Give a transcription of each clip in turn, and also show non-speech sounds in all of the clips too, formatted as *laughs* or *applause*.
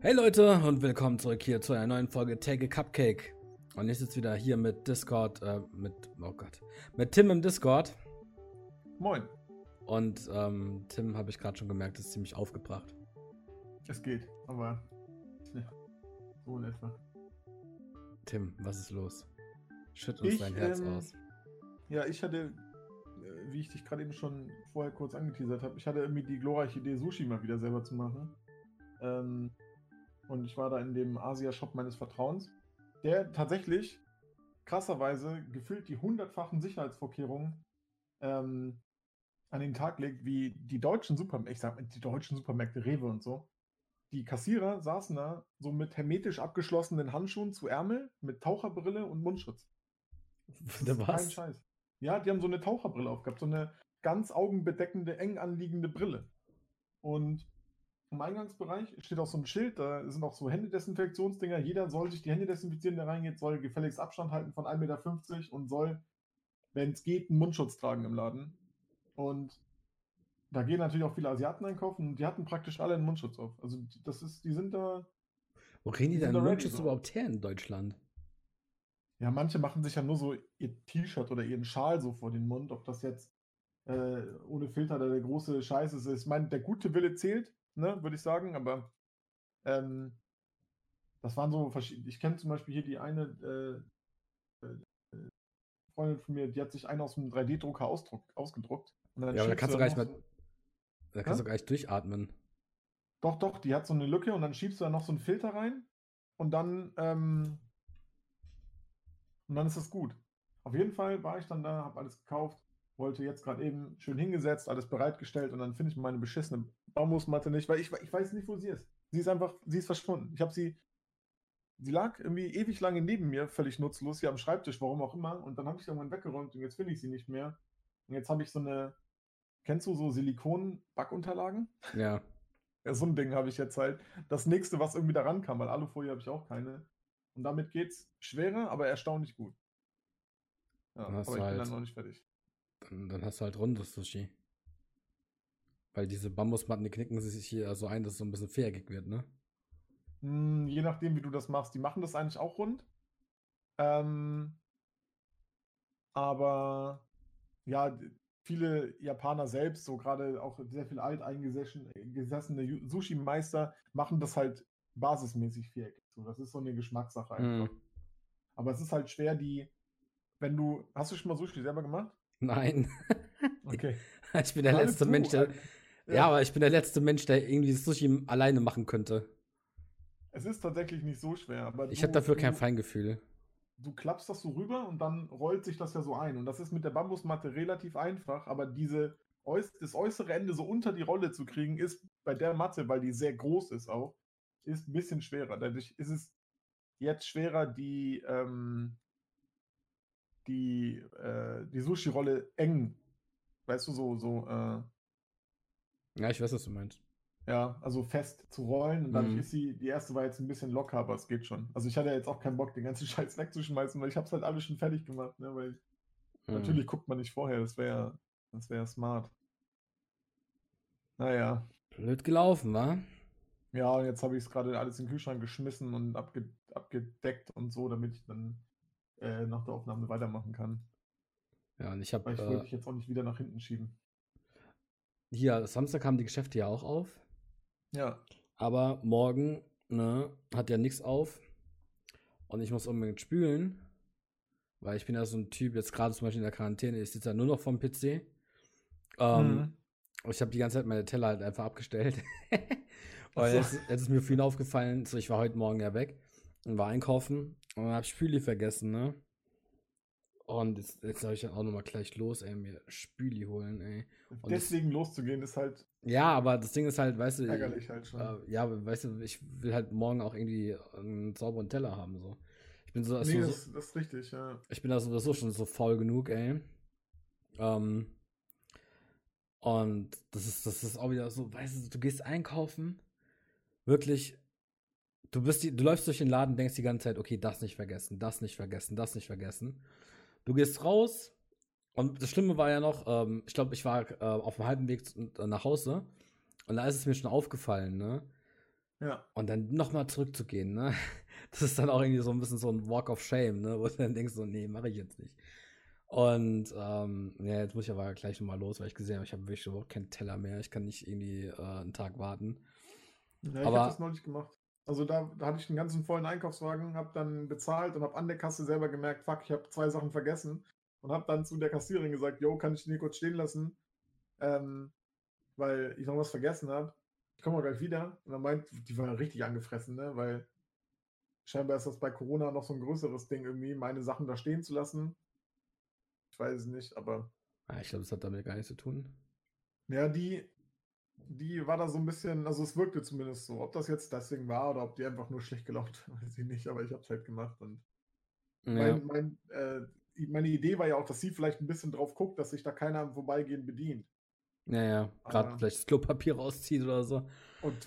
Hey Leute und willkommen zurück hier zu einer neuen Folge Take a Cupcake. Und ich sitze wieder hier mit Discord, äh, mit, oh Gott, mit Tim im Discord. Moin. Und ähm, Tim, habe ich gerade schon gemerkt, ist ziemlich aufgebracht. Es geht, aber ja, so in etwa. Tim, was ist los? Schütt uns Ich, dein Herz ähm, aus. Ja, ich hatte, äh, wie ich dich gerade eben schon vorher kurz angeteasert habe, ich hatte irgendwie die glorreiche Idee, Sushi mal wieder selber zu machen. Ähm, und ich war da in dem Asia-Shop meines Vertrauens, der tatsächlich krasserweise gefühlt die hundertfachen Sicherheitsvorkehrungen ähm, an den Tag legt, wie die deutschen Supermärkte, ich sag mal, die deutschen Supermärkte, Rewe und so. Die Kassierer saßen da so mit hermetisch abgeschlossenen Handschuhen zu Ärmel, mit Taucherbrille und Mundschutz. Das ist kein was? Scheiß. Ja, die haben so eine Taucherbrille aufgehabt, so eine ganz augenbedeckende, eng anliegende Brille. Und im Eingangsbereich steht auch so ein Schild, da sind auch so Händedesinfektionsdinger. Jeder soll sich die Hände desinfizieren, der reingeht, soll gefälligst Abstand halten von 1,50 Meter und soll, wenn es geht, einen Mundschutz tragen im Laden. Und da gehen natürlich auch viele Asiaten einkaufen und die hatten praktisch alle einen Mundschutz auf. Also das ist, die sind da, Wo kriegen die die denn da Mundschutz so. überhaupt her in Deutschland? Ja, manche machen sich ja nur so ihr T-Shirt oder ihren Schal so vor den Mund, ob das jetzt äh, ohne Filter der große Scheiß ist. Ich meine, der gute Wille zählt, ne, würde ich sagen, aber ähm, das waren so verschiedene. Ich kenne zum Beispiel hier die eine äh, äh, Freundin von mir, die hat sich einen aus dem 3D-Drucker ausdruck, ausgedruckt. Ja, aber da kannst du gar nicht noch mehr, so- da kannst Hä? du gar nicht durchatmen. Doch, doch, die hat so eine Lücke und dann schiebst du da noch so einen Filter rein und dann, ähm, und dann ist das gut. Auf jeden Fall war ich dann da, habe alles gekauft, wollte jetzt gerade eben schön hingesetzt, alles bereitgestellt und dann finde ich meine beschissene Bambusmatte nicht, weil ich, ich weiß nicht, wo sie ist. Sie ist einfach, sie ist verschwunden. Ich habe sie, sie lag irgendwie ewig lange neben mir, völlig nutzlos, hier am Schreibtisch, warum auch immer. Und dann habe ich sie irgendwann weggeräumt und jetzt finde ich sie nicht mehr. Und jetzt habe ich so eine, kennst du so Silikon-Backunterlagen? Ja. Ja, so ein Ding habe ich jetzt halt. Das nächste, was irgendwie da rankam, weil Alufolie habe ich auch keine. Und damit geht's schwerer, aber erstaunlich gut. Ja, aber ich du bin halt- dann noch nicht fertig. Dann, dann hast du halt rundes Sushi. Weil diese Bambusmatten, die knicken sich hier so ein, dass es so ein bisschen viereckig wird, ne? Hm, je nachdem, wie du das machst. Die machen das eigentlich auch rund. Ähm, aber ja, viele Japaner selbst, so gerade auch sehr viel alteingesessene Sushi-Meister, machen das halt basismäßig viereckig. So, das ist so eine Geschmackssache einfach. Mhm. Aber es ist halt schwer, die, wenn du, hast du schon mal Sushi selber gemacht? Nein. *laughs* Okay. Ich bin der Gerade letzte du, Mensch, der. Ja. aber ich bin der letzte Mensch, der irgendwie das Sushi alleine machen könnte. Es ist tatsächlich nicht so schwer, aber Ich habe dafür kein Feingefühl. du klappst das so rüber und dann rollt sich das ja so ein. Und das ist mit der Bambusmatte relativ einfach, aber diese das äußere Ende so unter die Rolle zu kriegen, ist bei der Matte, weil die sehr groß ist auch, ist ein bisschen schwerer. Dadurch ist es jetzt schwerer, die, ähm, die, äh, die Sushi-Rolle eng, weißt du, so, so, äh, Ja, ich weiß, was du meinst. Ja, also fest zu rollen und dadurch Mhm. ist sie, die erste war jetzt ein bisschen locker, aber es geht schon. Also ich hatte jetzt auch keinen Bock, den ganzen *laughs* Scheiß wegzuschmeißen, weil ich habe es halt alles schon fertig gemacht, ne? Weil Mhm. natürlich guckt man nicht vorher, das wäre das wäre smart. Naja, Blöd gelaufen, wa? ja, und jetzt habe ich es gerade alles in den Kühlschrank geschmissen und abge abgedeckt und so, damit ich dann äh, nach der Aufnahme weitermachen kann. Ja, und ich habe Weil ich wollte äh, dich jetzt auch nicht wieder nach hinten schieben. Hier, Samstag haben die Geschäfte ja auch auf. Ja, Aber morgen, ne, hat ja nichts auf. Und ich muss unbedingt spülen. Weil ich bin ja so ein Typ, jetzt gerade zum Beispiel in der Quarantäne, ich sitze ja nur noch vom PC. Ähm, Mhm. und ich habe die ganze Zeit meine Teller halt einfach abgestellt. Und *laughs* so. jetzt, jetzt ist mir vorhin aufgefallen, so ich war heute Morgen ja weg und war einkaufen und habe Spüli vergessen, ne? Und jetzt, jetzt soll ich dann auch nochmal gleich los, ey, mir Spüli holen, ey. Und das- deswegen loszugehen ist halt Ja, aber das Ding ist halt, weißt du, ärgerlich halt schon. äh, ja, weißt du, ich will halt morgen auch irgendwie einen sauberen Teller haben, so. Ich bin so, nee, so, das, das ist richtig, ja. ich bin da sowieso schon so faul genug, ey. Ähm, und das ist, das ist auch wieder so, weißt du, du gehst einkaufen, wirklich, du bist die, du läufst durch den Laden, denkst die ganze Zeit, okay, das nicht vergessen, das nicht vergessen, das nicht vergessen. Du gehst raus und das Schlimme war ja noch, ähm, ich glaube, ich war äh, auf dem halben Weg äh, nach Hause und da ist es mir schon aufgefallen, ne? Ja. Und dann nochmal zurückzugehen, ne? *laughs* Das ist dann auch irgendwie so ein bisschen so ein Walk of Shame, ne? Wo du dann denkst, so, nee, mache ich jetzt nicht. Und ähm, ja, jetzt muss ich aber gleich nochmal los, weil ich gesehen habe, ich habe wirklich überhaupt keinen Teller mehr. Ich kann nicht irgendwie äh, einen Tag warten. Ja, ich habe das neulich gemacht. Also da, da hatte ich einen ganzen vollen Einkaufswagen, habe dann bezahlt und habe an der Kasse selber gemerkt, fuck, ich habe zwei Sachen vergessen und habe dann zu der Kassiererin gesagt, yo, kann ich den hier kurz stehen lassen, ähm, weil ich noch was vergessen habe. Ich komme auch gleich wieder. Und dann meint, die war richtig angefressen, ne, weil scheinbar ist das bei Corona noch so ein größeres Ding irgendwie, meine Sachen da stehen zu lassen. Ich weiß es nicht, aber Ja, ich glaube, das hat damit gar nichts zu tun. ja, die, die war da so ein bisschen, also es wirkte zumindest so. Ob das jetzt deswegen war oder ob die einfach nur schlecht gelaunt, *laughs* weiß ich nicht, aber ich habe es halt gemacht. Und Ja, mein, mein, äh, meine Idee war ja auch, dass sie vielleicht ein bisschen drauf guckt, dass sich da keiner am Vorbeigehen bedient. ja, ja. gerade vielleicht das Klopapier rauszieht oder so. Und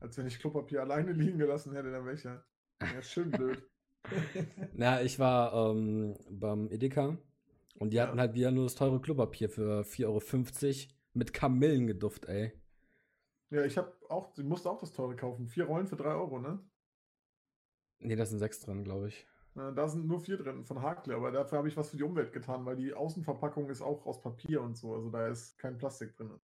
als wenn ich Klopapier alleine liegen gelassen hätte, dann wäre ich ja, ja schön blöd. *laughs* Ja, ich war ähm, beim Edeka und die Ja. hatten halt wieder nur das teure Klopapier für 4,50 Euro mit Kamillengeduft, ey. Ja, ich habe auch, sie musste auch das teure kaufen. Vier Rollen für drei Euro, ne? Nee, da sind sechs drin, glaube ich. Da sind nur vier drin von Hakle, aber dafür habe ich was für die Umwelt getan, weil die Außenverpackung ist auch aus Papier und so, also da ist kein Plastik drin.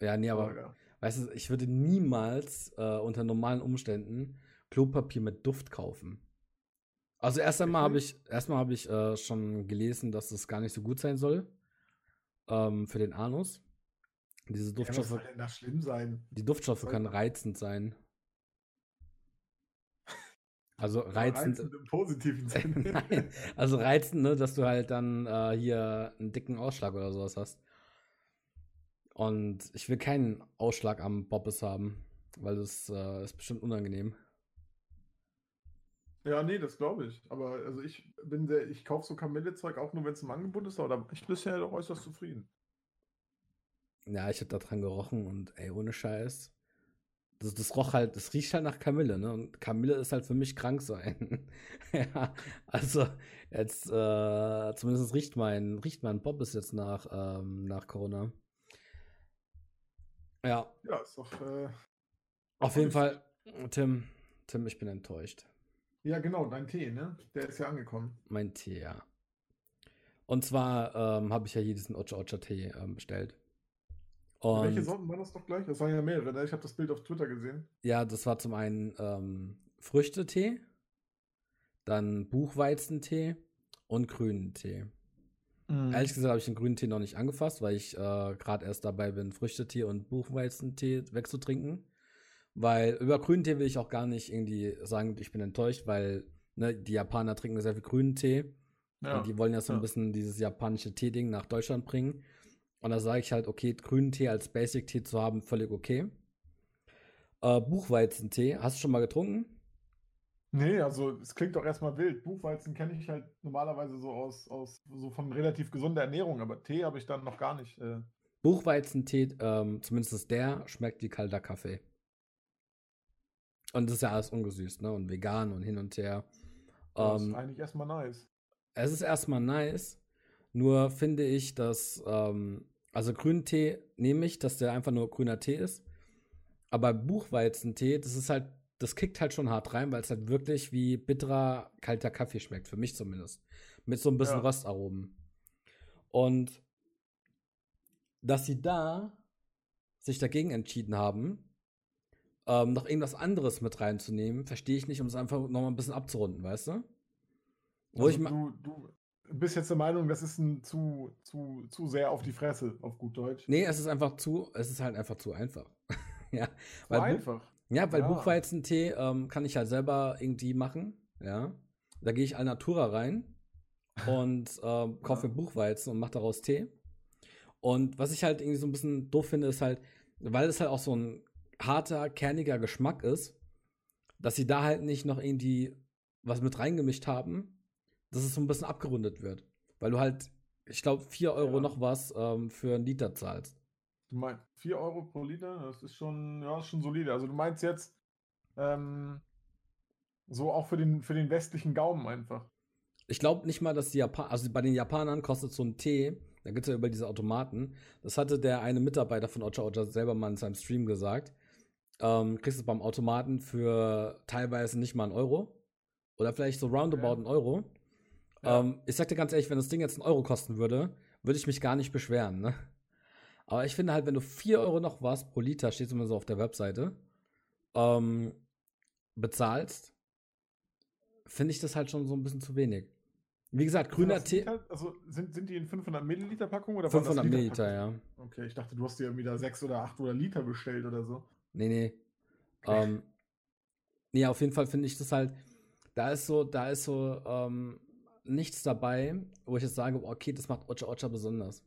Ja, nee, aber Ärger. weißt du, ich würde niemals äh, unter normalen Umständen Klopapier mit Duft kaufen. Also erst einmal habe ich, erstmal habe ich äh, schon gelesen, dass es gar nicht so gut sein soll ähm, für den Anus. Diese Ja, was Duftstoffe, soll denn da schlimm sein? die Duftstoffe soll- können reizend sein. *laughs* Also reizend, im positiven *laughs* Sinne. Nein, also reizend, ne, dass du halt dann äh, hier einen dicken Ausschlag oder sowas hast. Und ich will keinen Ausschlag am Bobbes haben, weil das äh, ist bestimmt unangenehm. Ja, nee, das glaube ich. Aber also ich bin sehr, ich kaufe so Kamillezeug auch nur, wenn es im Angebot ist, aber ich bin bisher doch äußerst zufrieden. Ja, ich hab da dran gerochen und ey, ohne Scheiß. Das, das roch halt, das riecht halt nach Kamille, ne? Und Kamille ist halt für mich krank sein. *laughs* ja, also jetzt, äh, zumindest riecht mein, riecht mein Bobbes jetzt nach, ähm, nach Corona. Ja, Ja, ist doch. Äh, Auf jeden. Fall, Tim, Tim, ich bin enttäuscht. ja, genau, dein Tee, ne? Der ist ja angekommen. Mein Tee, ja. Und zwar ähm, habe ich ja hier diesen Ocha Ocha Tee ähm, bestellt. Welche Und Sorten waren das doch gleich? Das waren ja mehrere, ne? Ich habe das Bild auf Twitter gesehen. ja, das war zum einen ähm, Früchtetee, dann Buchweizentee und grünen Tee. Mhm. Ehrlich gesagt habe ich den grünen Tee noch nicht angefasst, weil ich äh, gerade erst dabei bin, Früchtetee und Buchweizentee wegzutrinken. Weil über grünen Tee will ich auch gar nicht irgendwie sagen, ich bin enttäuscht, weil ne, die Japaner trinken sehr viel grünen Tee. Ja. Und die wollen ja so ein ja. bisschen dieses japanische Tee-Ding nach Deutschland bringen. Und da sage ich halt, okay, grünen Tee als Basic-Tee zu haben, völlig okay. Äh, Buchweizentee, hast du schon mal getrunken? Nee, also es klingt doch erstmal wild. Buchweizen kenne ich halt normalerweise so aus, aus so von relativ gesunder Ernährung, aber Tee habe ich dann noch gar nicht. Äh, Buchweizentee, ähm, zumindest der, schmeckt wie kalter Kaffee. Und das ist ja alles ungesüßt, ne? Und vegan und hin und her. das Ähm, ist eigentlich erstmal nice. es ist erstmal nice, nur finde ich, dass, ähm, also grünen Tee nehme ich, dass der einfach nur grüner Tee ist. Aber Buchweizentee, das ist halt, das kickt halt schon hart rein, weil es halt wirklich wie bitterer, kalter Kaffee schmeckt, für mich zumindest. Mit so ein bisschen Ja. Röstaromen. Und dass sie da sich dagegen entschieden haben, ähm, noch irgendwas anderes mit reinzunehmen, verstehe ich nicht, um es einfach noch mal ein bisschen abzurunden, weißt du? Wo ich Also ma- du, du bist jetzt der Meinung, das ist ein zu, zu, zu sehr auf die Fresse, auf gut Deutsch. Nee, es ist einfach zu, es ist halt einfach zu einfach. *laughs* ja, Zu weil einfach. ja, weil Ja. Buchweizentee ähm, kann ich halt selber irgendwie machen. Ja, da gehe ich Alnatura rein *laughs* und ähm, kaufe Ja. mir Buchweizen und mache daraus Tee. Und was ich halt irgendwie so ein bisschen doof finde, ist halt, weil es halt auch so ein harter, kerniger Geschmack ist, dass sie da halt nicht noch irgendwie was mit reingemischt haben, dass es so ein bisschen abgerundet wird. Weil du halt, ich glaube, 4 Euro Ja. noch was ähm, für einen Liter zahlst. Du meinst 4 Euro pro Liter, das ist schon, ja, schon solide. Also du meinst jetzt ähm, so auch für den, für den westlichen Gaumen einfach. Ich glaube nicht mal, dass die Japaner, also bei den Japanern kostet so ein Tee, da gibt es ja über diese Automaten, das hatte der eine Mitarbeiter von Ocha Ocha selber mal in seinem Stream gesagt, ähm, kriegst du es beim Automaten für teilweise nicht mal einen Euro. Oder vielleicht so roundabout Okay. einen Euro. Ja. Ähm, ich sag dir ganz ehrlich, wenn das Ding jetzt einen Euro kosten würde, würde ich mich gar nicht beschweren, ne? Aber ich finde halt, wenn du 4 Euro noch was pro Liter, steht zumindest auf der Webseite, ähm, bezahlst, finde ich das halt schon so ein bisschen zu wenig. Wie gesagt, grüner Tee? Also sind, sind die in 500 Milliliter Packung oder waren das 500 Milliliter, ja. Okay, ich dachte, du hast dir irgendwie da 6 oder 8 oder Liter bestellt oder so. Nee, nee. Okay. Ähm, nee, auf jeden Fall finde ich das halt, da ist so, da ist so ähm, nichts dabei, wo ich jetzt sage, okay, das macht Ocha Ocha besonders.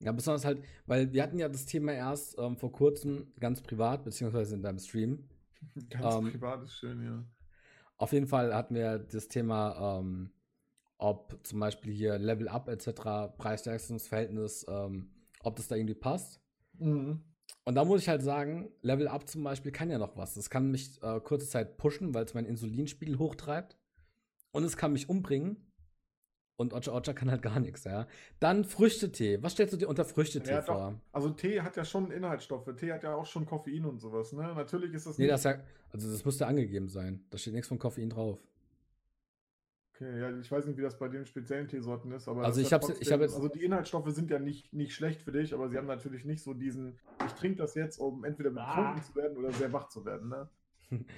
Ja, besonders halt, weil wir hatten ja das Thema erst ähm, vor kurzem ganz privat, beziehungsweise in deinem Stream. *laughs* Ganz Ähm, privat ist schön, ja. Auf jeden Fall hatten wir das Thema, ähm, ob zum Beispiel hier Level Up etc., Preis-Leistungs-Verhältnis, ähm, ob das da irgendwie passt. Mhm. Und da muss ich halt sagen, Level Up zum Beispiel kann ja noch was. Das kann mich äh, kurze Zeit pushen, weil es meinen Insulinspiegel hochtreibt. Und es kann mich umbringen. Und Ocha Ocha kann halt gar nichts, ja. Dann Früchtetee. Was stellst du dir unter Früchtetee Ja, doch. vor? Also Tee hat ja schon Inhaltsstoffe. Tee hat ja auch schon Koffein und sowas, ne? Natürlich ist das Nee, nicht- das ja, also das müsste angegeben sein. Da steht nichts von Koffein drauf. Okay, ja, ich weiß nicht, wie das bei den speziellen Teesorten ist, aber Also ich hab's- ich hab jetzt- also die Inhaltsstoffe sind ja nicht, nicht schlecht für dich, aber sie haben natürlich nicht so diesen, ich trinke das jetzt, um entweder betrunken zu werden oder sehr wach zu werden, ne?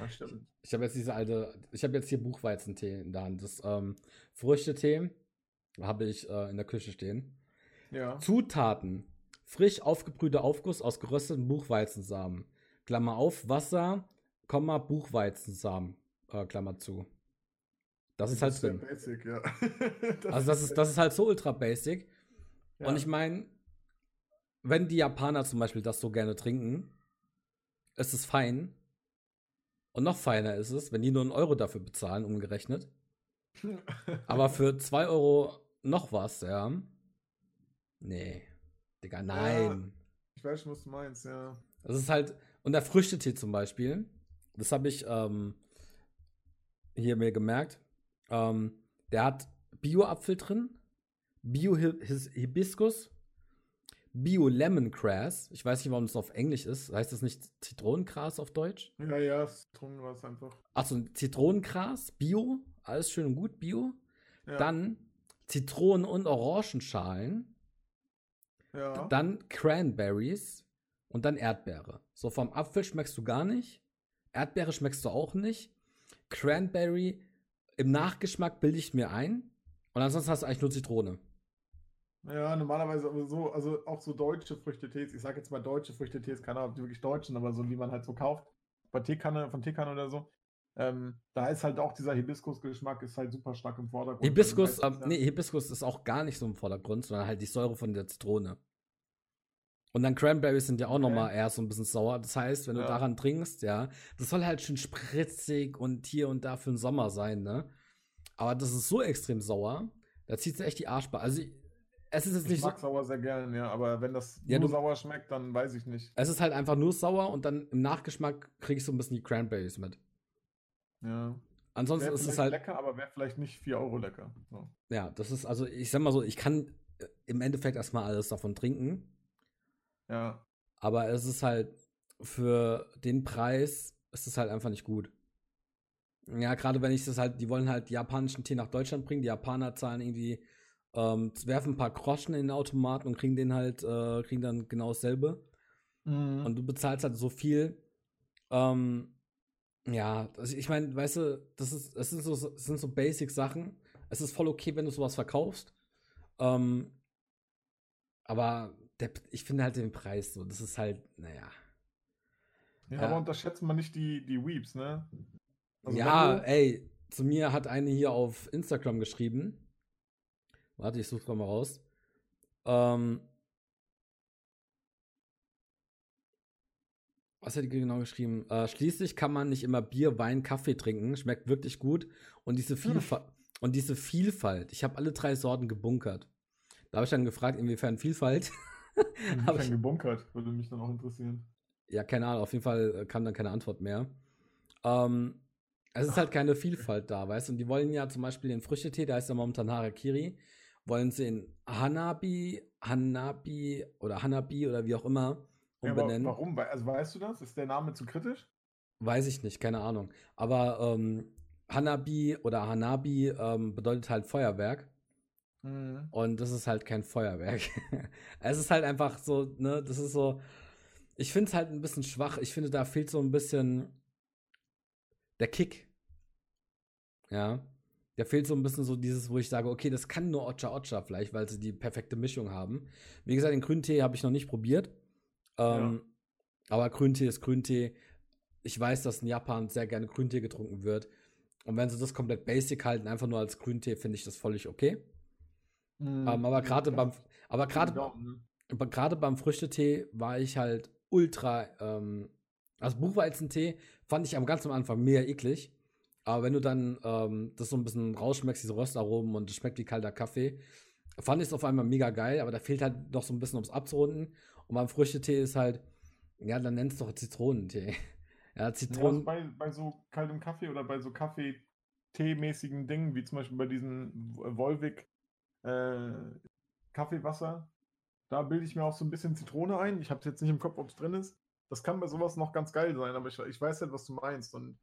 Stimmt. Ich habe jetzt diese alte, ich habe jetzt hier Buchweizentee in der Hand. Das ähm, Früchtetee habe ich äh, in der Küche stehen. Ja. Zutaten: frisch aufgebrühter Aufguss aus gerösteten Buchweizensamen. Klammer auf, Wasser, Komma, Buchweizensamen. Äh, Klammer zu. Das ist halt sehr drin. basic, ja. *laughs* Also das ist, das ist halt so ultra basic. ja. Und ich meine, wenn die Japaner zum Beispiel das so gerne trinken, ist es fein. Und noch feiner ist es, wenn die nur einen Euro dafür bezahlen, umgerechnet. *laughs* Aber für 2 Euro noch was, ja. Nee. Digga, nein. ich weiß schon, was du meinst, ja. Das ist halt, und der Früchtetee zum Beispiel, das habe ich ähm, hier mir gemerkt. Ähm, der hat Bio-Apfel drin, Bio-Hibiskus, Bio-Lemongrass. Ich weiß nicht, warum das auf Englisch ist. Heißt das nicht Zitronengras auf Deutsch? Ja, ja, Zitronen war es einfach. Achso, Zitronengras, Bio, alles schön und gut, Bio. Ja. Dann Zitronen- und Orangenschalen. ja. Dann Cranberries und dann Erdbeere. So vom Apfel schmeckst du gar nicht. Erdbeere schmeckst du auch nicht. Cranberry im Nachgeschmack bilde ich mir ein. Und ansonsten hast du eigentlich nur Zitrone. Ja, normalerweise aber so, also auch so deutsche Früchtetees, ich sage jetzt mal deutsche Früchtetees, keine Ahnung, ob die wirklich deutschen, aber so, die man halt so kauft, bei Teekanne, von Teekanne oder so, ähm, da ist halt auch dieser Hibiskus-Geschmack, ist halt super stark im Vordergrund. Hibiskus, Also ähm, meistens, nee, Hibiskus ist auch gar nicht so im Vordergrund, sondern halt die Säure von der Zitrone. Und dann Cranberries sind ja auch Okay. nochmal eher so ein bisschen sauer. Das heißt, wenn du Ja. daran trinkst, ja, das soll halt schön spritzig und hier und da für den Sommer sein, ne? Aber das ist so extrem sauer, da zieht es echt die Arschbar. Also, ich- es ist jetzt Ich nicht so, mag sauer sehr gerne, ja, aber wenn das Ja, nur du- sauer schmeckt, dann weiß ich nicht. es ist halt einfach nur sauer und dann im Nachgeschmack krieg ich so ein bisschen die Cranberries mit. Ja. Ansonsten ist es halt, lecker, aber wäre vielleicht nicht 4 Euro lecker. So. ja, das ist, also ich sag mal so, ich kann äh, im Endeffekt erstmal alles davon trinken. Ja. Aber es ist halt für den Preis ist es halt einfach nicht gut. Ja, gerade wenn ich das halt, die wollen halt japanischen Tee nach Deutschland bringen. Die Japaner zahlen irgendwie, ähm, werfen ein paar Groschen in den Automaten und kriegen den halt, äh, kriegen dann genau dasselbe. Mhm. Und du bezahlst halt so viel. Ähm, ja, also ich meine, weißt du, das ist, es sind so, es sind so Basic-Sachen. Es ist voll okay, wenn du sowas verkaufst. Ähm, aber der, ich finde halt den Preis so, das ist halt, naja. ja, ja. aber unterschätzt man nicht die, die Weeps, ne? Also ja, ey, zu mir hat eine hier auf Instagram geschrieben. Warte, ich suche gerade mal raus. Ähm, was hat die genau geschrieben? Äh, schließlich kann man nicht immer Bier, Wein, Kaffee trinken. Schmeckt wirklich gut. Und diese, Vielfalt, und diese Vielfalt, ich habe alle drei Sorten gebunkert. Da habe ich dann gefragt, inwiefern Vielfalt. *laughs* Inwiefern ich- gebunkert, würde mich dann auch interessieren. Ja, keine Ahnung, auf jeden Fall äh, kam dann keine Antwort mehr. Ähm, es ist halt keine Vielfalt da, weißt du? Und die wollen ja zum Beispiel den Früchtetee, der heißt ja momentan Harakiri, wollen sie in Hanabi, Hanabi oder Hanabi oder wie auch immer umbenennen. Ja, warum? Also weißt du das? Ist der Name zu kritisch? Weiß ich nicht, keine Ahnung. Aber ähm, Hanabi oder Hanabi ähm, bedeutet halt Feuerwerk. Mhm. Und das ist halt kein Feuerwerk. *laughs* es ist halt einfach so, ne, das ist so. Ich finde es halt ein bisschen schwach. Ich finde, da fehlt so ein bisschen der Kick. Ja. Da fehlt so ein bisschen so dieses, wo ich sage, okay, das kann nur Ocha Ocha vielleicht, weil sie die perfekte Mischung haben. Wie gesagt, den Grüntee habe ich noch nicht probiert. Ähm, ja. Aber Grüntee ist Grüntee. Ich weiß, dass in Japan sehr gerne Grüntee getrunken wird. Und wenn sie das komplett basic halten, einfach nur als Grüntee, finde ich das völlig okay. Mm, ähm, aber gerade beim, aber gerade, aber gerade beim Früchtetee war ich halt ultra, ähm, also Buchweizentee fand ich am ganz am Anfang mega eklig. Aber wenn du dann ähm, das so ein bisschen rausschmeckst, diese Röstaromen und es schmeckt wie kalter Kaffee, fand ich es auf einmal mega geil, aber da fehlt halt noch so ein bisschen, ums abzurunden. Und beim Früchtetee ist halt, ja, dann nennst du doch Zitronentee. *laughs* Ja, Zitronen. Ja, also bei, bei so kaltem Kaffee oder bei so Kaffee-Tee-mäßigen Dingen, wie zum Beispiel bei diesem Volvic äh, Kaffeewasser, da bilde ich mir auch so ein bisschen Zitrone ein. Ich habe es jetzt nicht im Kopf, ob es drin ist. Das kann bei sowas noch ganz geil sein, aber ich, ich weiß halt, was du meinst. Und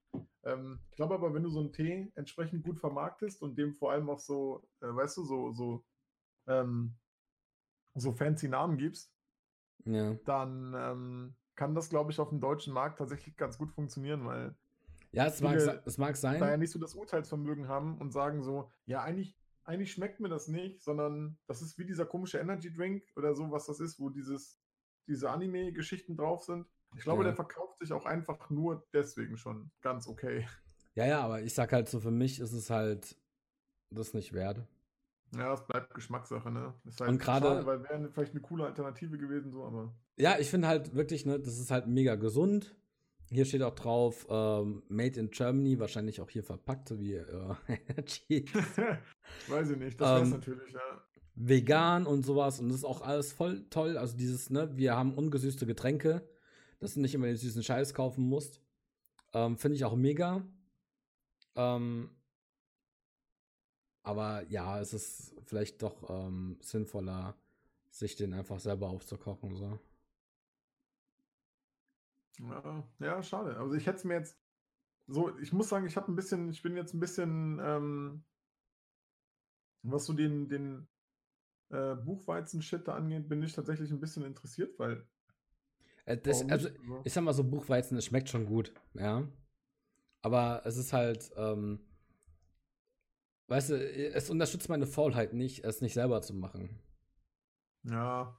ähm, ich glaube aber, wenn du so einen Tee entsprechend gut vermarktest und dem vor allem auch so, äh, weißt du, so, so, ähm, so fancy Namen gibst, ja. dann ähm, kann das, glaube ich, auf dem deutschen Markt tatsächlich ganz gut funktionieren, weil ja, es mag, es mag sein. Da ja nicht so das Urteilsvermögen haben und sagen so, ja, eigentlich, eigentlich schmeckt mir das nicht, sondern das ist wie dieser komische Energy Drink oder so, was das ist, wo dieses, diese Anime-Geschichten drauf sind. Ich glaube, ja. der verkauft sich auch einfach nur deswegen schon ganz okay. Ja, ja, aber ich sag halt so, für mich ist es halt das nicht wert. Ja, es bleibt Geschmackssache, ne? Ist halt und gerade, weil wäre vielleicht eine coole Alternative gewesen, so, aber. Ja, ich finde halt wirklich, ne, das ist halt mega gesund. Hier steht auch drauf, ähm, Made in Germany, wahrscheinlich auch hier verpackt, so wie äh, *laughs* *laughs* Weiß ich nicht, das ähm, natürlich, ja. Vegan und sowas und das ist auch alles voll toll. Also dieses, ne, wir haben ungesüßte Getränke, dass du nicht immer den süßen Scheiß kaufen musst. Ähm, finde ich auch mega. Ähm, aber ja, es ist vielleicht doch ähm, sinnvoller, sich den einfach selber aufzukochen. So. Ja, ja, schade. Also ich hätte es mir jetzt so, ich muss sagen, ich habe ein bisschen, ich bin jetzt ein bisschen, ähm, was so den, den äh, Buchweizen-Shit da angeht, bin ich tatsächlich ein bisschen interessiert, weil. Äh, das, also, ich sag mal so, Buchweizen, es schmeckt schon gut, ja. Aber es ist halt, ähm, Weißt du, es unterstützt meine Faulheit nicht, es nicht selber zu machen. Ja,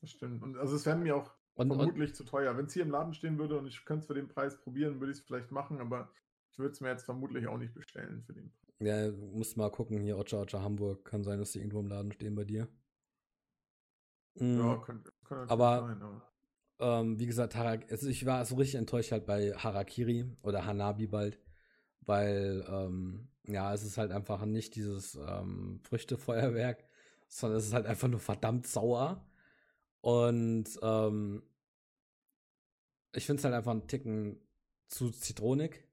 das stimmt. Und also es wäre mir auch und, vermutlich und, zu teuer. Wenn es hier im Laden stehen würde und ich könnte es für den Preis probieren, würde ich es vielleicht machen, aber ich würde es mir jetzt vermutlich auch nicht bestellen für den Preis. Ja, musst mal gucken, hier Ocha Ocha Hamburg. Kann sein, dass die irgendwo im Laden stehen bei dir. Mhm. Ja, könnte, könnte aber, sein, aber. Ähm, wie gesagt, Harak also ich war so richtig enttäuscht halt bei Harakiri oder Hanabi bald, weil ähm, ja, es ist halt einfach nicht dieses ähm, Früchtefeuerwerk, sondern es ist halt einfach nur verdammt sauer. Und ähm, ich finde es halt einfach einen Ticken zu zitronig.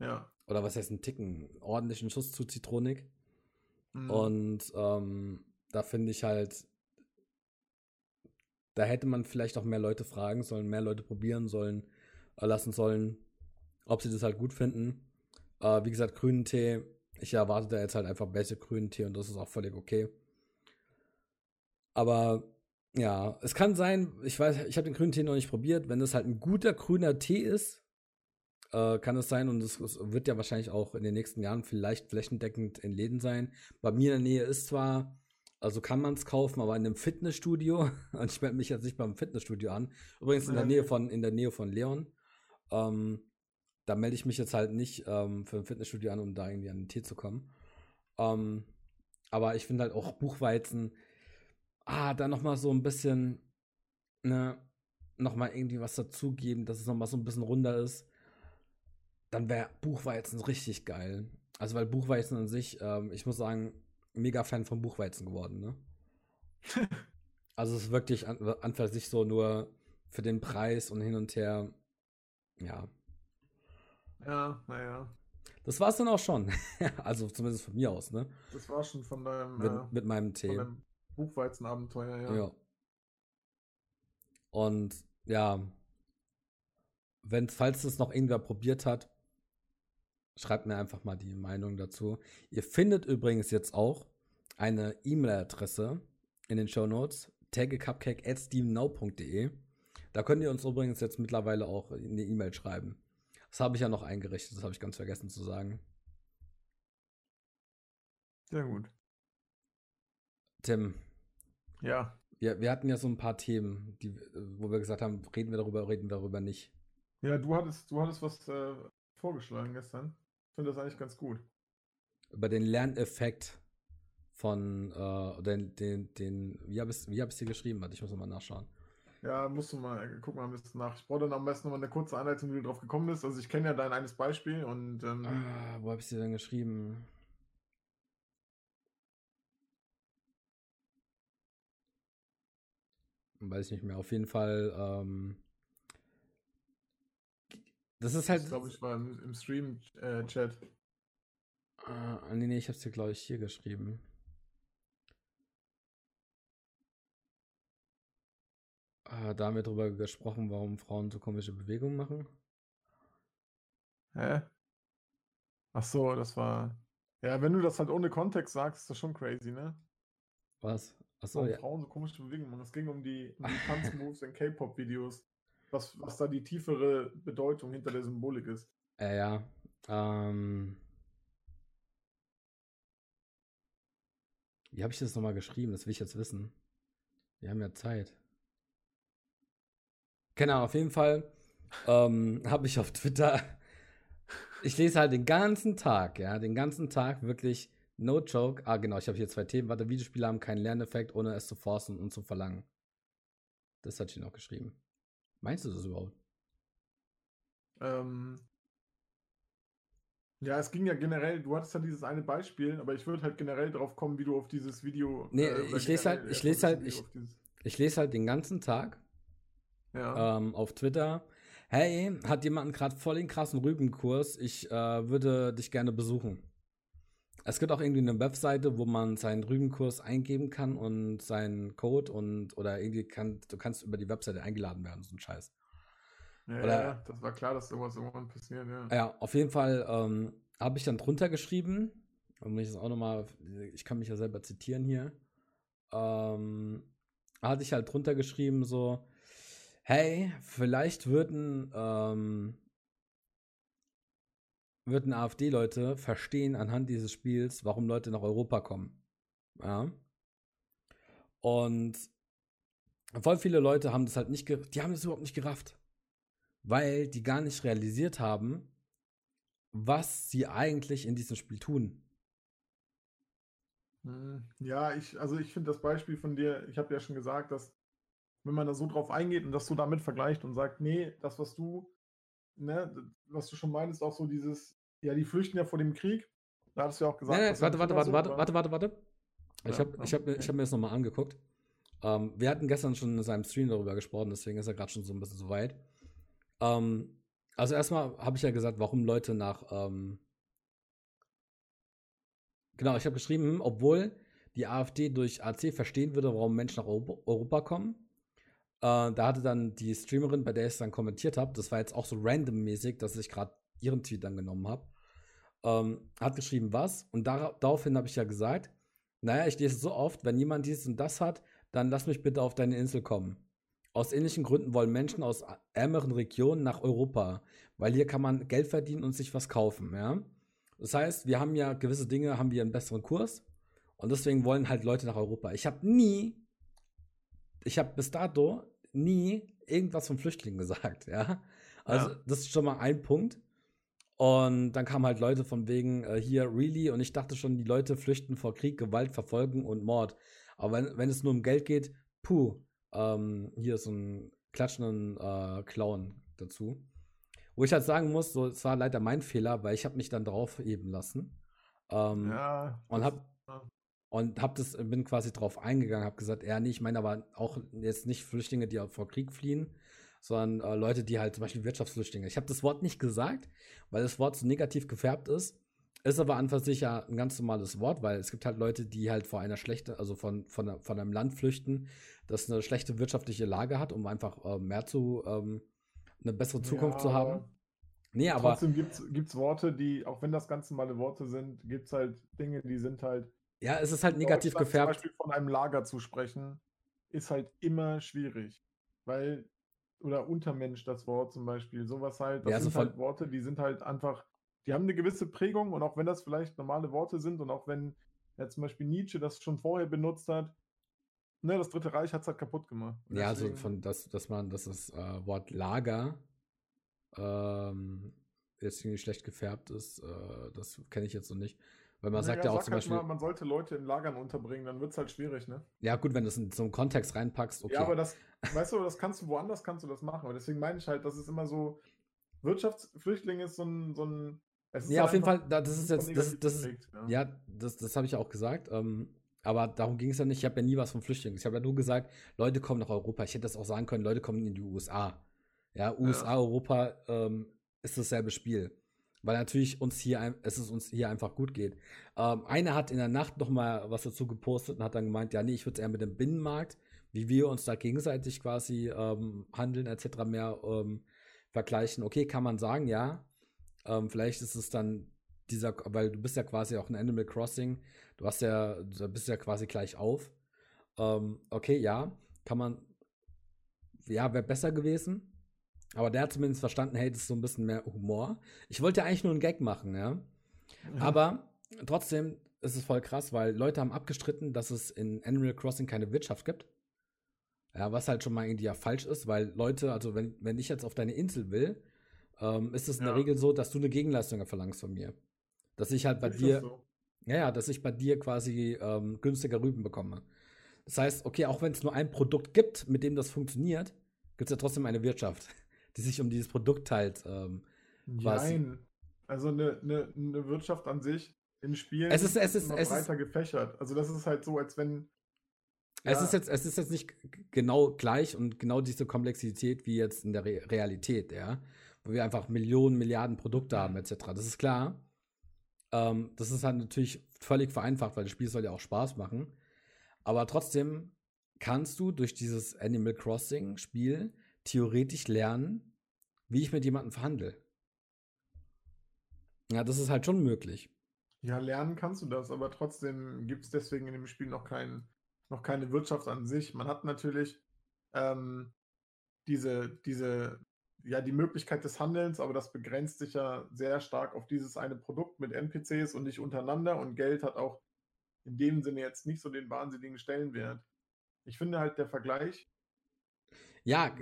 Ja. Oder was heißt ein Ticken? Ordentlichen Schuss zu zitronig. Mhm. Und ähm, da finde ich halt, da hätte man vielleicht auch mehr Leute fragen sollen, mehr Leute probieren sollen, äh, lassen sollen, ob sie das halt gut finden. Äh, wie gesagt, grünen Tee. Ich erwarte da jetzt halt einfach basic grünen Tee und das ist auch völlig okay. Aber ja, es kann sein, ich weiß, ich habe den grünen Tee noch nicht probiert. Wenn es halt ein guter grüner Tee ist, äh, kann es sein und es, es, wird ja wahrscheinlich auch in den nächsten Jahren vielleicht flächendeckend in Läden sein. Bei mir in der Nähe ist zwar, also kann man es kaufen, aber in einem Fitnessstudio. *laughs* Und ich melde mich jetzt nicht beim Fitnessstudio an. Übrigens in der Nähe von, in der Nähe von Leon. Ähm, da melde ich mich jetzt halt nicht ähm, für ein Fitnessstudio an, um da irgendwie an den Tee zu kommen. Ähm, aber ich finde halt auch Buchweizen, ah, da nochmal so ein bisschen, ne, nochmal irgendwie was dazugeben, dass es nochmal so ein bisschen runder ist. Dann wäre Buchweizen richtig geil. Also, weil Buchweizen an sich, ähm, ich muss sagen, mega Fan von Buchweizen geworden, ne? *laughs* also, es ist wirklich an, an für sich so nur für den Preis und hin und her, ja, ja, naja. Das war es dann auch schon. *laughs* also zumindest von mir aus, ne? Das war schon von deinem. Mit, äh, mit meinem Tee. Von deinem Buchweizenabenteuer, ja. Ja. Und ja, wenn, falls es noch irgendwer probiert hat, schreibt mir einfach mal die Meinung dazu. Ihr findet übrigens jetzt auch eine E-Mail-Adresse in den Show Notes, taggecupcake.steamnow.de. Da könnt ihr uns übrigens jetzt mittlerweile auch eine E-Mail schreiben. Das habe ich ja noch eingerichtet, das habe ich ganz vergessen zu sagen. Sehr gut. Tim. Ja. Wir, wir hatten ja so ein paar Themen, die, wo wir gesagt haben, reden wir darüber, reden wir darüber nicht. Ja, du hattest, du hattest was äh, vorgeschlagen gestern. Finde das eigentlich ganz gut. Über den Lerneffekt von äh, den, den, den, wie habe ich es hab dir geschrieben? Warte, ich muss nochmal nachschauen. Ja, musst du mal, guck mal ein bisschen nach. Ich brauche dann am besten nochmal eine kurze Anleitung, wie du drauf gekommen bist. Also ich kenne ja dein eines Beispiel und ähm, ah, wo habe ich dir denn geschrieben? Weiß ich nicht mehr. Auf jeden Fall, ähm, das ist halt. Ich glaube, ich war im, im Stream-Chat. Äh, ah, nee, nee, ich hab's dir, glaube ich, hier geschrieben. Äh, da haben wir drüber gesprochen, warum Frauen so komische Bewegungen machen. Hä? Ach so, das war. Ja, wenn du das halt ohne Kontext sagst, ist das schon crazy, ne? Was? Achso, warum ja. Frauen so komische Bewegungen machen. Es ging um die, um die *laughs* Tanzmoves in K-Pop-Videos. Was, was da die tiefere Bedeutung hinter der Symbolik ist. Äh, ja. Ähm. Wie habe ich das nochmal geschrieben? Das will ich jetzt wissen. Wir haben ja Zeit. Genau, auf jeden Fall ähm, *laughs* habe ich auf Twitter, ich lese halt den ganzen Tag, ja, den ganzen Tag wirklich, no joke. Ah, genau, ich habe hier zwei Themen. Warte, Videospiele haben keinen Lerneffekt, ohne es zu forcen und zu verlangen. Das hat ich noch geschrieben. Meinst du das überhaupt? Ähm, ja, es ging ja generell, du hattest ja dieses eine Beispiel, aber ich würde halt generell drauf kommen, wie du auf dieses Video. Nee, äh, ich lese halt, ich lese halt, ich, ich lese halt den ganzen Tag ja. ähm, auf Twitter. Hey, hat jemand gerade voll den krassen Rübenkurs? Ich äh, würde dich gerne besuchen. Es gibt auch irgendwie eine Webseite, wo man seinen Rübenkurs eingeben kann und seinen Code und oder irgendwie kann, du kannst über die Webseite eingeladen werden, so ein Scheiß. Ja, oder, ja, das war klar, dass sowas irgendwann passiert, ja. Ja, auf jeden Fall ähm, habe ich dann drunter geschrieben, und ich das auch nochmal, ich kann mich ja selber zitieren hier, ähm, hatte ich halt drunter geschrieben, so, hey, vielleicht würden, ähm, würden AfD-Leute verstehen anhand dieses Spiels, warum Leute nach Europa kommen. Ja. Und voll viele Leute haben das halt nicht, die haben das überhaupt nicht gerafft. Weil die gar nicht realisiert haben, was sie eigentlich in diesem Spiel tun. Hm, ja, ich, also ich finde das Beispiel von dir, ich habe ja schon gesagt, dass wenn man da so drauf eingeht und das so damit vergleicht und sagt, nee, das, was du, ne, was du schon meinst, auch so dieses, ja, die flüchten ja vor dem Krieg. Da hattest du ja auch gesagt. Nein, nein, warte, warte, warte, so, warte, warte, warte, warte. Ich ja, habe ich hab, okay. hab mir das nochmal angeguckt. Ähm, wir hatten gestern schon in seinem Stream darüber gesprochen, deswegen ist er gerade schon so ein bisschen so weit. Ähm, also erstmal habe ich ja gesagt, warum Leute nach ähm, Genau, ich habe geschrieben, obwohl die AfD durch AC verstehen würde, warum Menschen nach Europa kommen, äh, da hatte dann die Streamerin, bei der ich es dann kommentiert habe, das war jetzt auch so randommäßig, dass ich gerade ihren Tweet dann genommen habe, ähm, hat geschrieben, was? Und dar daraufhin habe ich ja gesagt, naja, ich lese so oft, wenn jemand dies und das hat, dann lass mich bitte auf deine Insel kommen. Aus ähnlichen Gründen wollen Menschen aus ärmeren Regionen nach Europa, weil hier kann man Geld verdienen und sich was kaufen, ja. Das heißt, wir haben ja gewisse Dinge, haben wir einen besseren Kurs und deswegen wollen halt Leute nach Europa. Ich habe nie ich habe bis dato nie irgendwas von Flüchtlingen *laughs* gesagt, ja. Also, ja. das ist schon mal ein Punkt. Und dann kamen halt Leute von wegen äh, hier, really? Und ich dachte schon, die Leute flüchten vor Krieg, Gewalt, Verfolgung und Mord. Aber wenn, wenn es nur um Geld geht, puh, ähm, hier ist so ein klatschenden äh, Clown dazu. Wo ich halt sagen muss, so, es war leider mein Fehler, weil ich habe mich dann drauf heben lassen. Ähm, ja. Und habe und hab das, bin quasi drauf eingegangen, habe gesagt, ja, nee, ich meine aber auch jetzt nicht Flüchtlinge, die vor Krieg fliehen, sondern äh, Leute, die halt zum Beispiel Wirtschaftsflüchtlinge. Ich habe das Wort nicht gesagt, weil das Wort so negativ gefärbt ist. Ist aber an für sich ja ein ganz normales Wort, weil es gibt halt Leute, die halt vor einer schlechten, also von, von, von einem Land flüchten, das eine schlechte wirtschaftliche Lage hat, um einfach äh, mehr zu, ähm, eine bessere Zukunft ja, zu haben. Nee, aber. Trotzdem gibt es Worte, die, auch wenn das ganz normale Worte sind, gibt es halt Dinge, die sind halt. Ja, es ist halt negativ gefärbt. Zum Beispiel von einem Lager zu sprechen, ist halt immer schwierig. Weil, oder Untermensch, das Wort zum Beispiel, sowas halt, das ja, also sind halt Worte, die sind halt einfach die haben eine gewisse Prägung und auch wenn das vielleicht normale Worte sind und auch wenn ja, zum Beispiel Nietzsche das schon vorher benutzt hat, ne, das Dritte Reich hat es halt kaputt gemacht. Ja, also von das, dass man, dass das äh, Wort Lager ähm, jetzt irgendwie schlecht gefärbt ist, äh, das kenne ich jetzt noch nicht. Weil man naja, sagt ja auch sag zum halt Beispiel. Mal, man sollte Leute in Lagern unterbringen, dann wird es halt schwierig, ne? Ja, gut, wenn du es in so einen Kontext reinpackst, okay. Ja, aber das, weißt du, das kannst du woanders kannst du das machen. Aber deswegen meine ich halt, das ist immer so, Wirtschaftsflüchtling ist so ein, so ein ja, auf jeden Fall, das ist jetzt, das, das ist, ja. ja, das, das habe ich ja auch gesagt. Ähm, aber darum ging es ja nicht. Ich habe ja nie was von Flüchtlingen. Ich habe ja nur gesagt, Leute kommen nach Europa. Ich hätte das auch sagen können, Leute kommen in die USA. Ja, USA, ja. Europa ähm, ist dasselbe Spiel. Weil natürlich uns hier, es ist uns hier einfach gut geht. Ähm, einer hat in der Nacht noch mal was dazu gepostet und hat dann gemeint, ja, nee, ich würde es eher mit dem Binnenmarkt, wie wir uns da gegenseitig quasi ähm, handeln etc. mehr ähm, vergleichen. Okay, kann man sagen, ja. Ähm, vielleicht ist es dann dieser, weil du bist ja quasi auch ein Animal Crossing, du hast ja, du bist ja quasi gleich auf. Ähm, okay, ja, kann man, ja, wäre besser gewesen. Aber der hat zumindest verstanden, hey, das ist so ein bisschen mehr Humor. Ich wollte ja eigentlich nur einen Gag machen, ja. ja. Aber trotzdem ist es voll krass, weil Leute haben abgestritten, dass es in Animal Crossing keine Wirtschaft gibt. Ja, was halt schon mal irgendwie ja falsch ist, weil Leute, also wenn, wenn ich jetzt auf deine Insel will, ähm, ist es in ja. der Regel so, dass du eine Gegenleistung verlangst von mir. Dass ich halt bei ist dir, so? ja, ja, dass ich bei dir quasi ähm, günstiger Rüben bekomme. Das heißt, okay, auch wenn es nur ein Produkt gibt, mit dem das funktioniert, gibt es ja trotzdem eine Wirtschaft, die sich um dieses Produkt teilt. Ähm, Nein. Also eine, eine, eine Wirtschaft an sich in Spielen es ist, es ist, es breiter ist, gefächert. Also das ist halt so, als wenn. Ja. Es, ist jetzt, es ist jetzt nicht genau gleich und genau diese Komplexität wie jetzt in der Re Realität, ja wo wir einfach Millionen, Milliarden Produkte haben, etc. Das ist klar. Ähm, das ist halt natürlich völlig vereinfacht, weil das Spiel soll ja auch Spaß machen. Aber trotzdem kannst du durch dieses Animal Crossing Spiel theoretisch lernen, wie ich mit jemandem verhandle. Ja, das ist halt schon möglich. Ja, lernen kannst du das, aber trotzdem gibt es deswegen in dem Spiel noch, kein, noch keine Wirtschaft an sich. Man hat natürlich ähm, diese, diese ja, die Möglichkeit des Handelns, aber das begrenzt sich ja sehr stark auf dieses eine Produkt mit NPCs und nicht untereinander und Geld hat auch in dem Sinne jetzt nicht so den wahnsinnigen Stellenwert. Ich finde halt der Vergleich. Ja.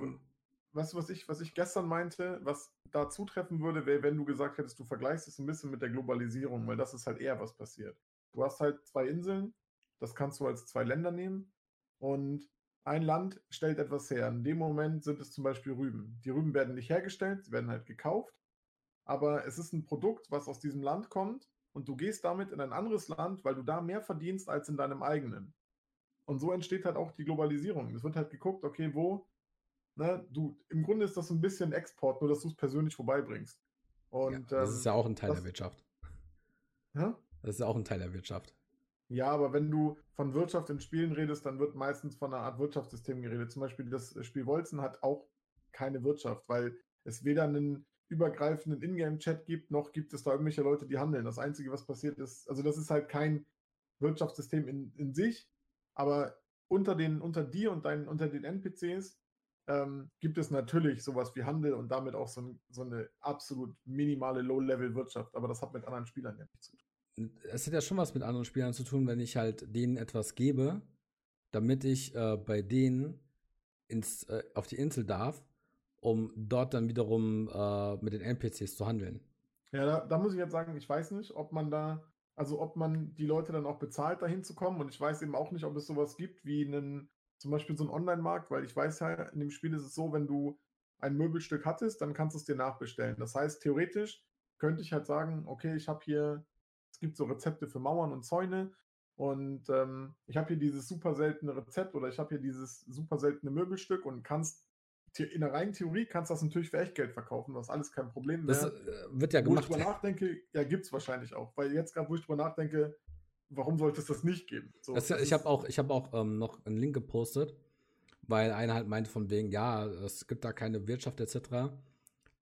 Was, was, ich, was ich gestern meinte, was da zutreffen würde, wäre, wenn du gesagt hättest, du vergleichst es ein bisschen mit der Globalisierung, weil das ist halt eher was passiert. Du hast halt zwei Inseln, das kannst du als zwei Länder nehmen und ein Land stellt etwas her. In dem Moment sind es zum Beispiel Rüben. Die Rüben werden nicht hergestellt, sie werden halt gekauft. Aber es ist ein Produkt, was aus diesem Land kommt und du gehst damit in ein anderes Land, weil du da mehr verdienst als in deinem eigenen. Und so entsteht halt auch die Globalisierung. Es wird halt geguckt, okay, wo, ne, du, im Grunde ist das ein bisschen Export, nur dass du es persönlich vorbeibringst. Und, ja, das ähm, ist ja auch ein Teil das, der Wirtschaft. Ja? Das ist auch ein Teil der Wirtschaft. Ja, aber wenn du von Wirtschaft in Spielen redest, dann wird meistens von einer Art Wirtschaftssystem geredet. Zum Beispiel das Spiel Wolzen hat auch keine Wirtschaft, weil es weder einen übergreifenden Ingame-Chat gibt, noch gibt es da irgendwelche Leute, die handeln. Das Einzige, was passiert ist, also das ist halt kein Wirtschaftssystem in, in sich, aber unter, den, unter dir und deinen, unter den NPCs ähm, gibt es natürlich sowas wie Handel und damit auch so, ein, so eine absolut minimale Low-Level-Wirtschaft, aber das hat mit anderen Spielern ja nichts zu tun es hat ja schon was mit anderen Spielern zu tun, wenn ich halt denen etwas gebe, damit ich äh, bei denen ins, äh, auf die Insel darf, um dort dann wiederum äh, mit den NPCs zu handeln. Ja, da, da, muss ich jetzt sagen, ich weiß nicht, ob man da, also ob man die Leute dann auch bezahlt, dahin zu kommen. Und ich weiß eben auch nicht, ob es sowas gibt wie einen, zum Beispiel so einen Online-Markt, weil ich weiß ja, in dem Spiel ist es so, wenn du ein Möbelstück hattest, dann kannst du es dir nachbestellen. Das heißt, theoretisch könnte ich halt sagen, okay, ich habe hier es gibt so Rezepte für Mauern und Zäune. Und ähm, ich habe hier dieses super seltene Rezept oder ich habe hier dieses super seltene Möbelstück und kannst in der reinen Theorie kannst du das natürlich für Echtgeld verkaufen, was alles kein Problem mehr. Das äh, wird ja gemacht. Wo ich drüber nachdenke, ja, gibt es wahrscheinlich auch. Weil jetzt gerade, wo ich drüber nachdenke, warum sollte es das nicht geben? So, das, ich habe auch, ich hab auch ähm, noch einen Link gepostet, weil einer halt meinte von wegen, ja, es gibt da keine Wirtschaft etc.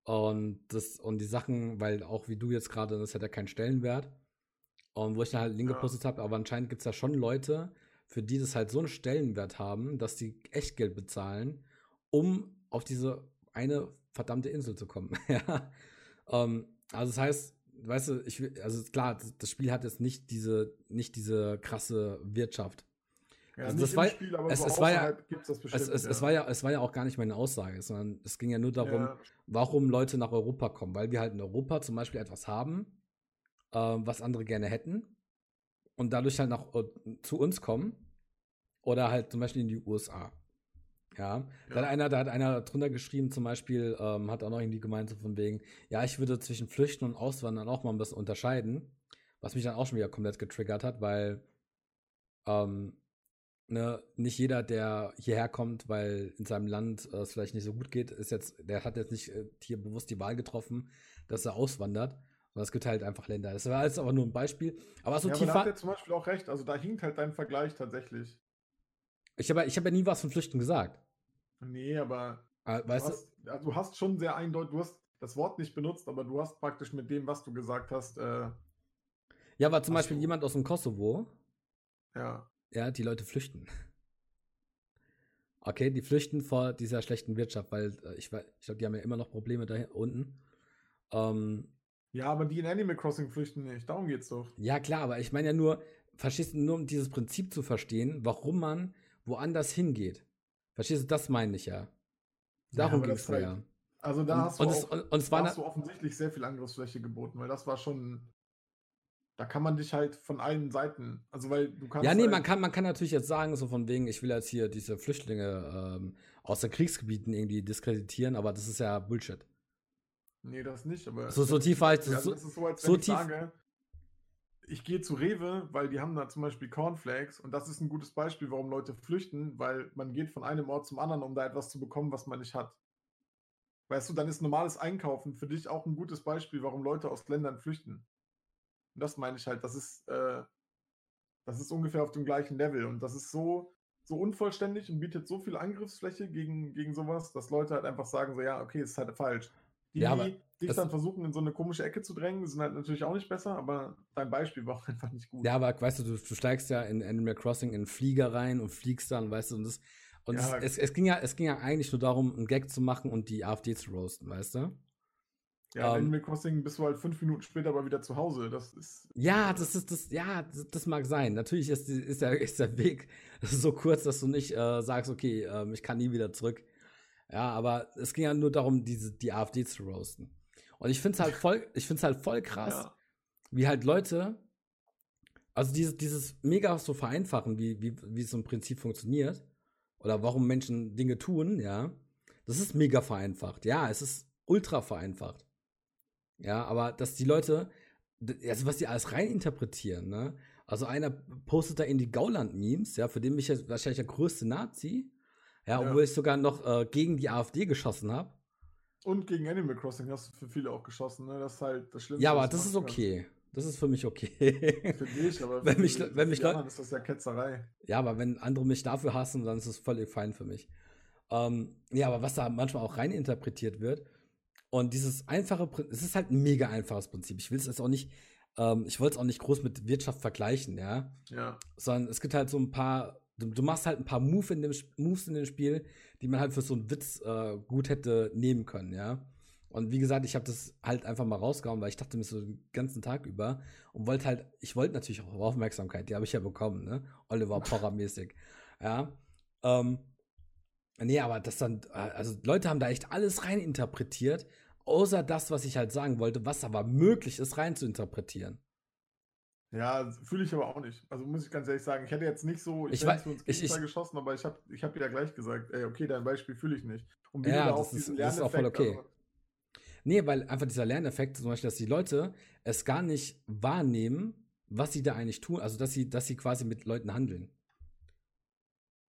Und das, und die Sachen, weil auch wie du jetzt gerade, das hat ja keinen Stellenwert. Und wo ich dann halt einen Link ja. gepostet habe, aber anscheinend gibt es ja schon Leute, für die das halt so einen Stellenwert haben, dass die Echtgeld bezahlen, um auf diese eine verdammte Insel zu kommen. *laughs* ja. Um, also das heißt, weißt du, ich also klar, das Spiel hat jetzt nicht diese, nicht diese krasse Wirtschaft. Ja, also das war, Spiel, es, es, war ja, bestimmt, es, es, ja. es, war ja, es war ja auch gar nicht meine Aussage, sondern es ging ja nur darum, ja. warum Leute nach Europa kommen, weil wir halt in Europa zum Beispiel etwas haben, äh, was andere gerne hätten und dadurch halt nach, äh, zu uns kommen oder halt zum Beispiel in die USA. Ja, da hat einer, da hat einer drunter geschrieben, zum Beispiel, ähm, hat auch noch irgendwie gemeint, so von wegen, ja, ich würde zwischen Flüchten und Auswandern auch mal ein bisschen unterscheiden, was mich dann auch schon wieder komplett getriggert hat, weil ähm, ne, nicht jeder, der hierher kommt, weil in seinem Land äh, es vielleicht nicht so gut geht, ist jetzt, der hat jetzt nicht äh, hier bewusst die Wahl getroffen, dass er auswandert. Und es gibt halt einfach Länder. Das war jetzt aber nur ein Beispiel. Aber so ja, tiefer. Aber da hat er zum Beispiel auch recht. Also da hinkt halt dein Vergleich tatsächlich. Ich habe ich hab ja nie was von Flüchten gesagt. Nee, aber ah, weißt du, hast, du hast schon sehr eindeutig, du hast das Wort nicht benutzt, aber du hast praktisch mit dem, was du gesagt hast. Äh, ja, aber zum Beispiel du, jemand aus dem Kosovo. Ja. Ja, die Leute flüchten. *laughs* Okay, die flüchten vor dieser schlechten Wirtschaft, weil äh, ich, ich glaube, die haben ja immer noch Probleme da unten. Ähm, ja, aber die in Animal Crossing flüchten nicht. Darum geht's doch. Ja, klar, aber ich meine ja nur, verstehst du, nur um dieses Prinzip zu verstehen, warum man woanders hingeht. Verstehst du, das meine ich ja. Darum ja, ging es ja. Also da hast, du, und auch, und, und da hast du offensichtlich sehr viel Angriffsfläche geboten, weil das war schon. Da kann man dich halt von allen Seiten, also weil du kannst. Ja, nee, halt man kann, man kann natürlich jetzt sagen, so von wegen, ich will jetzt hier diese Flüchtlinge ähm, aus den Kriegsgebieten irgendwie diskreditieren, aber das ist ja Bullshit. Nee, das nicht, aber. So, so tief war ich. Also, das ist so, als wenn so ich tief, sage, ich gehe zu Rewe, weil die haben da zum Beispiel Cornflakes und das ist ein gutes Beispiel, warum Leute flüchten, weil man geht von einem Ort zum anderen, um da etwas zu bekommen, was man nicht hat. Weißt du, dann ist normales Einkaufen für dich auch ein gutes Beispiel, warum Leute aus Ländern flüchten. Und das meine ich halt, das ist, äh, das ist ungefähr auf dem gleichen Level und das ist so, so unvollständig und bietet so viel Angriffsfläche gegen, gegen sowas, dass Leute halt einfach sagen, so ja, okay, es ist halt falsch. Die, ja, aber es dann versuchen, in so eine komische Ecke zu drängen, sind halt natürlich auch nicht besser, aber dein Beispiel war auch *laughs* einfach nicht gut. Ja, aber weißt du, du, du steigst ja in Animal Crossing in einen Flieger rein und fliegst dann, weißt du, und das. Und ja, es, es, es, ging ja, es ging ja eigentlich nur darum, einen Gag zu machen und die AfD zu roasten, weißt du? Ja, in ähm, Animal Crossing bist du halt fünf Minuten später aber wieder zu Hause. Das ist. Ja, das ist das, ja, das, das mag sein. Natürlich ist, ist, der, ist der Weg *laughs* so kurz, dass du nicht äh, sagst, okay, äh, ich kann nie wieder zurück. Ja, aber es ging ja nur darum, diese, die AfD zu roasten. Und ich finde es halt voll, ich finde halt voll krass, ja. wie halt Leute, also dieses, dieses mega so vereinfachen, wie, wie, wie so ein Prinzip funktioniert, oder warum Menschen Dinge tun, ja, das ist mega vereinfacht. Ja, es ist ultra vereinfacht. Ja, aber dass die Leute, also was die alles reininterpretieren, ne? Also einer postet da in die Gauland-Memes, ja, für den mich ja wahrscheinlich der größte Nazi, ja, obwohl ja. ich sogar noch äh, gegen die AfD geschossen habe. Und gegen Animal Crossing hast du für viele auch geschossen, ne? Das ist halt das Schlimmste. Ja, aber das ist okay. Das ist für mich okay. Für dich, *laughs* aber wenn mich, wenn mich Leute, ist das ja Ketzerei. Ja, aber wenn andere mich dafür hassen, dann ist es völlig fein für mich. Ähm, ja, aber was da manchmal auch reininterpretiert wird und dieses einfache, es ist halt ein mega einfaches Prinzip. Ich will es jetzt auch nicht, ähm, ich wollte es auch nicht groß mit Wirtschaft vergleichen, ja. Ja. Sondern es gibt halt so ein paar du, du, machst halt ein paar Move in dem, Moves in dem Spiel, die man halt für so einen Witz äh, gut hätte nehmen können, ja. Und wie gesagt, ich habe das halt einfach mal rausgehauen, weil ich dachte mir so den ganzen Tag über und wollte halt, ich wollte natürlich auch Aufmerksamkeit, die habe ich ja bekommen, ne? Oliver Porra-mäßig. ja. Ähm, nee, aber das dann, äh, also Leute haben da echt alles rein interpretiert, außer das, was ich halt sagen wollte, was aber möglich ist, rein zu interpretieren. Ja, fühle ich aber auch nicht. Also muss ich ganz ehrlich sagen, ich hätte jetzt nicht so, ich, ich hätte ins ich, ich, geschossen, aber ich habe ich hab ja gleich gesagt, ey, okay, dein Beispiel fühle ich nicht. Und ja, da das, ist, das ist auch voll okay. Also, nee, weil einfach dieser Lerneffekt, zum Beispiel, dass die Leute es gar nicht wahrnehmen, was sie da eigentlich tun, also dass sie, dass sie quasi mit Leuten handeln.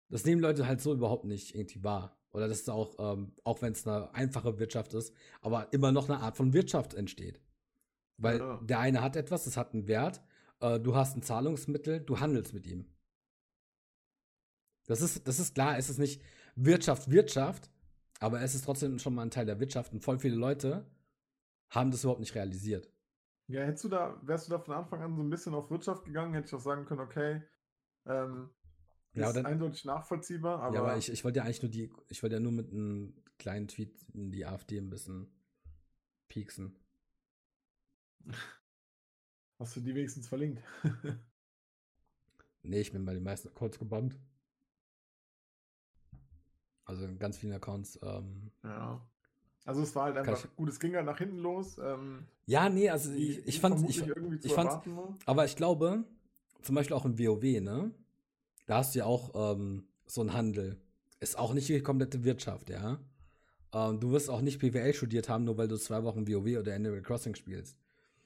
Das nehmen Leute halt so überhaupt nicht irgendwie wahr. Oder dass es auch, ähm, auch wenn es eine einfache Wirtschaft ist, aber immer noch eine Art von Wirtschaft entsteht. Weil Ja. der eine hat etwas, das hat einen Wert, äh, du hast ein Zahlungsmittel, du handelst mit ihm. Das ist, das ist klar, es ist nicht Wirtschaft, Wirtschaft, aber es ist trotzdem schon mal ein Teil der Wirtschaft und voll viele Leute haben das überhaupt nicht realisiert. Ja, hättest du da, wärst du da von Anfang an so ein bisschen auf Wirtschaft gegangen, hätte ich auch sagen können, okay, ähm, Ja, ist aber dann- eindeutig nachvollziehbar, aber, ja, aber ich, ich wollte ja eigentlich nur die, ich wollte ja nur mit einem kleinen Tweet in die AfD ein bisschen pieksen. *laughs* hast du die wenigstens verlinkt? *laughs* Nee, ich bin bei den meisten Accounts gebannt. Also in ganz vielen Accounts. Ähm, ja. Also es war halt einfach, gut, es ging halt nach hinten los. Ähm, ja, nee, also ich, ich fand, ich, vermutlich irgendwie zu ich war. aber ich glaube, zum Beispiel auch im WoW, ne? Da hast du ja auch ähm, so einen Handel. Ist auch nicht die komplette Wirtschaft, ja. Ähm, du wirst auch nicht PWL studiert haben, nur weil du zwei Wochen WoW oder Animal Crossing spielst.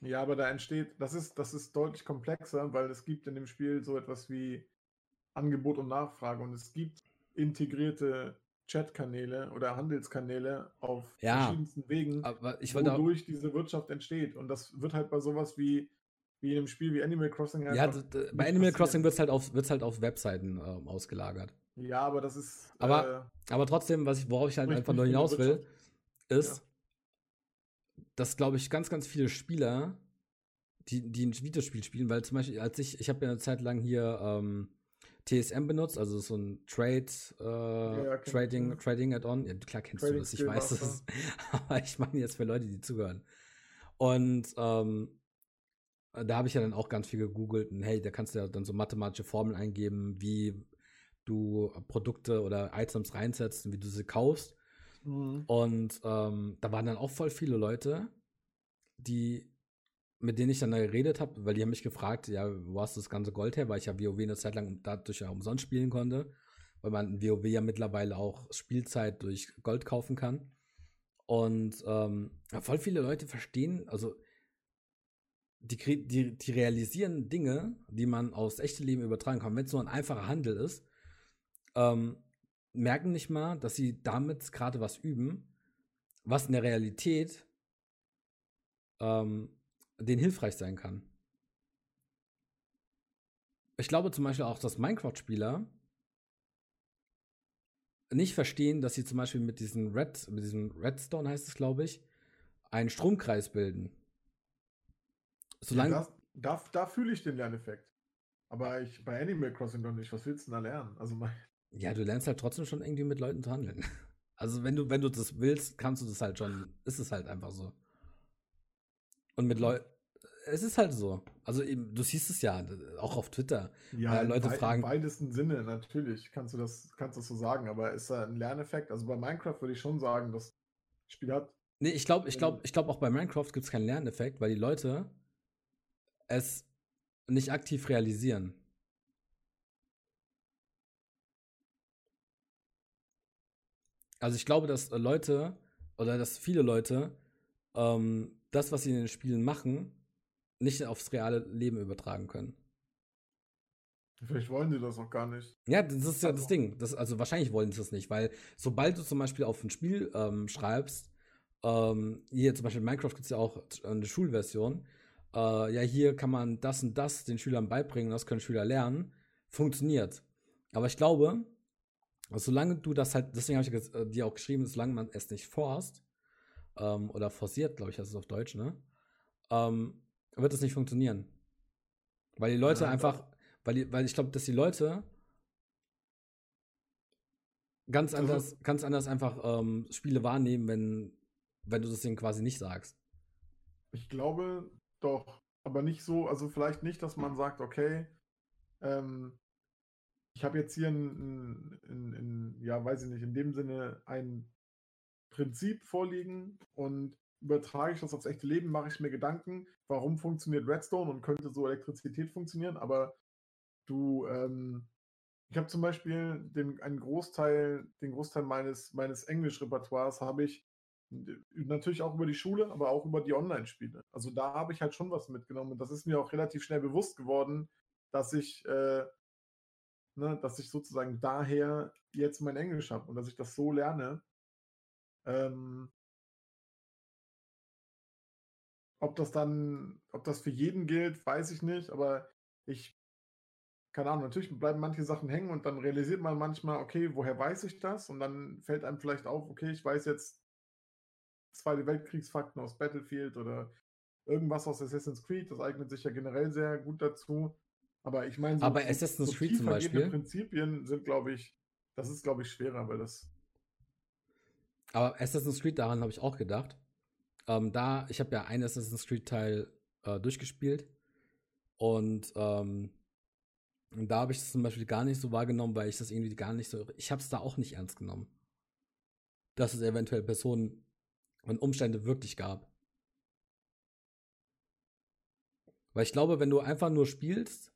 Ja, aber da entsteht, das ist, das ist deutlich komplexer, weil es gibt in dem Spiel so etwas wie Angebot und Nachfrage und es gibt integrierte Chatkanäle oder Handelskanäle auf Ja, verschiedensten Wegen, Aber ich wollte auch, wodurch diese Wirtschaft entsteht. Und das wird halt bei sowas wie, wie in einem Spiel wie Animal Crossing ja, d- nicht bei Animal. Crossing wird es halt auf, wird's halt auf Webseiten ähm, ausgelagert. Ja, aber das ist. Aber- Aber trotzdem, was ich, worauf ich halt einfach nur hinaus will, ist, dass, glaube ich, ganz, ganz viele Spieler, die, die ein Videospiel spielen, weil zum Beispiel, als ich, ich habe ja eine Zeit lang hier ähm, TSM benutzt, also so ein Trade, äh, ja, Trading. Trading Add-on. Ja, klar kennst Trading du das, ich weiß das. *laughs* Aber ich meine jetzt für Leute, die zuhören. Und ähm, da habe ich ja dann auch ganz viel gegoogelt und hey, da kannst du ja dann so mathematische Formeln eingeben, wie du Produkte oder Items reinsetzt und wie du sie kaufst. Mhm. Und ähm, da waren dann auch voll viele Leute, die, mit denen ich dann da geredet habe, weil die haben mich gefragt, ja, wo hast du das ganze Gold her, weil ich ja WoW eine Zeit lang dadurch ja umsonst spielen konnte, weil man in WoW ja mittlerweile auch Spielzeit durch Gold kaufen kann. Und ähm, voll viele Leute verstehen, also die, die, die realisieren Dinge, die man aufs echte Leben übertragen kann. Wenn es so ein einfacher Handel ist, ähm, merken nicht mal, dass sie damit gerade was üben, was in der Realität ähm, denen hilfreich sein kann. Ich glaube zum Beispiel auch, dass Minecraft-Spieler nicht verstehen, dass sie zum Beispiel mit diesem Red, mit diesem Redstone heißt es, glaube ich, einen Stromkreis bilden. Solange, das, da, da fühle ich den Lerneffekt. Aber ich bei Animal Crossing noch nicht. Was willst du denn da lernen? Also mein, Ja, du lernst halt trotzdem schon irgendwie mit Leuten zu handeln. *laughs* Also wenn du, wenn du das willst, kannst du das halt schon, ist es halt einfach so. Und mit Leuten, es ist halt so. Also eben, du siehst es ja, auch auf Twitter. ja, Äh, Leute fragen- im weitesten Sinne natürlich kannst du das, kannst du das so sagen. Aber ist da ein Lerneffekt? Also bei Minecraft würde ich schon sagen, das Spiel hat Nee, ich glaube, ich glaube, ich glaube auch bei Minecraft gibt es keinen Lerneffekt, weil die Leute es nicht aktiv realisieren. Also ich glaube, dass äh, Leute oder dass viele Leute ähm, das, was sie in den Spielen machen, nicht aufs reale Leben übertragen können. Vielleicht wollen sie das auch gar nicht. Ja, das ist ja das Also- Ding. Das, also wahrscheinlich wollen sie es nicht, weil sobald du zum Beispiel auf ein Spiel ähm, schreibst, ähm, hier zum Beispiel in Minecraft gibt es ja auch eine Schulversion, äh, ja, hier kann man das und das den Schülern beibringen, das können Schüler lernen, funktioniert. Aber ich glaube, solange du das halt, deswegen habe ich äh, dir auch geschrieben, solange man es nicht forst, ähm, oder forciert, glaube ich, das ist auf Deutsch, ne? Ähm, wird es nicht funktionieren. Weil die Leute Ja, einfach, weil, weil ich glaube, dass die Leute ganz Also- anders, ganz anders einfach ähm, Spiele wahrnehmen, wenn, wenn du das denen quasi nicht sagst. Ich glaube doch, aber nicht so, also vielleicht nicht, dass man sagt, okay, ähm, ich habe jetzt hier ein, ein, ein, ja, weiß ich nicht, in dem Sinne ein Prinzip vorliegen und übertrage ich das aufs echte Leben, mache ich mir Gedanken, warum funktioniert Redstone und könnte so Elektrizität funktionieren, aber du, ähm, ich habe zum Beispiel den, einen Großteil, den Großteil meines, meines Englisch-Repertoires habe ich natürlich auch über die Schule, aber auch über die Online-Spiele. Also da habe ich halt schon was mitgenommen und das ist mir auch relativ schnell bewusst geworden, dass ich äh, ne, dass ich sozusagen daher jetzt mein Englisch habe und dass ich das so lerne. Ähm, ob das dann, ob das für jeden gilt, weiß ich nicht, aber ich, keine Ahnung, natürlich bleiben manche Sachen hängen und dann realisiert man manchmal, okay, woher weiß ich das? Und dann fällt einem vielleicht auf, okay, ich weiß jetzt Zweite Weltkriegsfakten aus Battlefield oder irgendwas aus Assassin's Creed, das eignet sich ja generell sehr gut dazu. Aber ich meine, so, aber Assassin's so Creed zum Beispiel. Prinzipien sind, glaube ich, das ist, glaube ich, schwerer, weil das. Aber Assassin's Creed, daran habe ich auch gedacht. Ähm, da, ich habe ja einen Assassin's Creed-Teil äh, durchgespielt. Und ähm, da habe ich das zum Beispiel gar nicht so wahrgenommen, weil ich das irgendwie gar nicht so. Ich habe es da auch nicht ernst genommen. Dass es eventuell Personen und Umstände wirklich gab. Weil ich glaube, wenn du einfach nur spielst,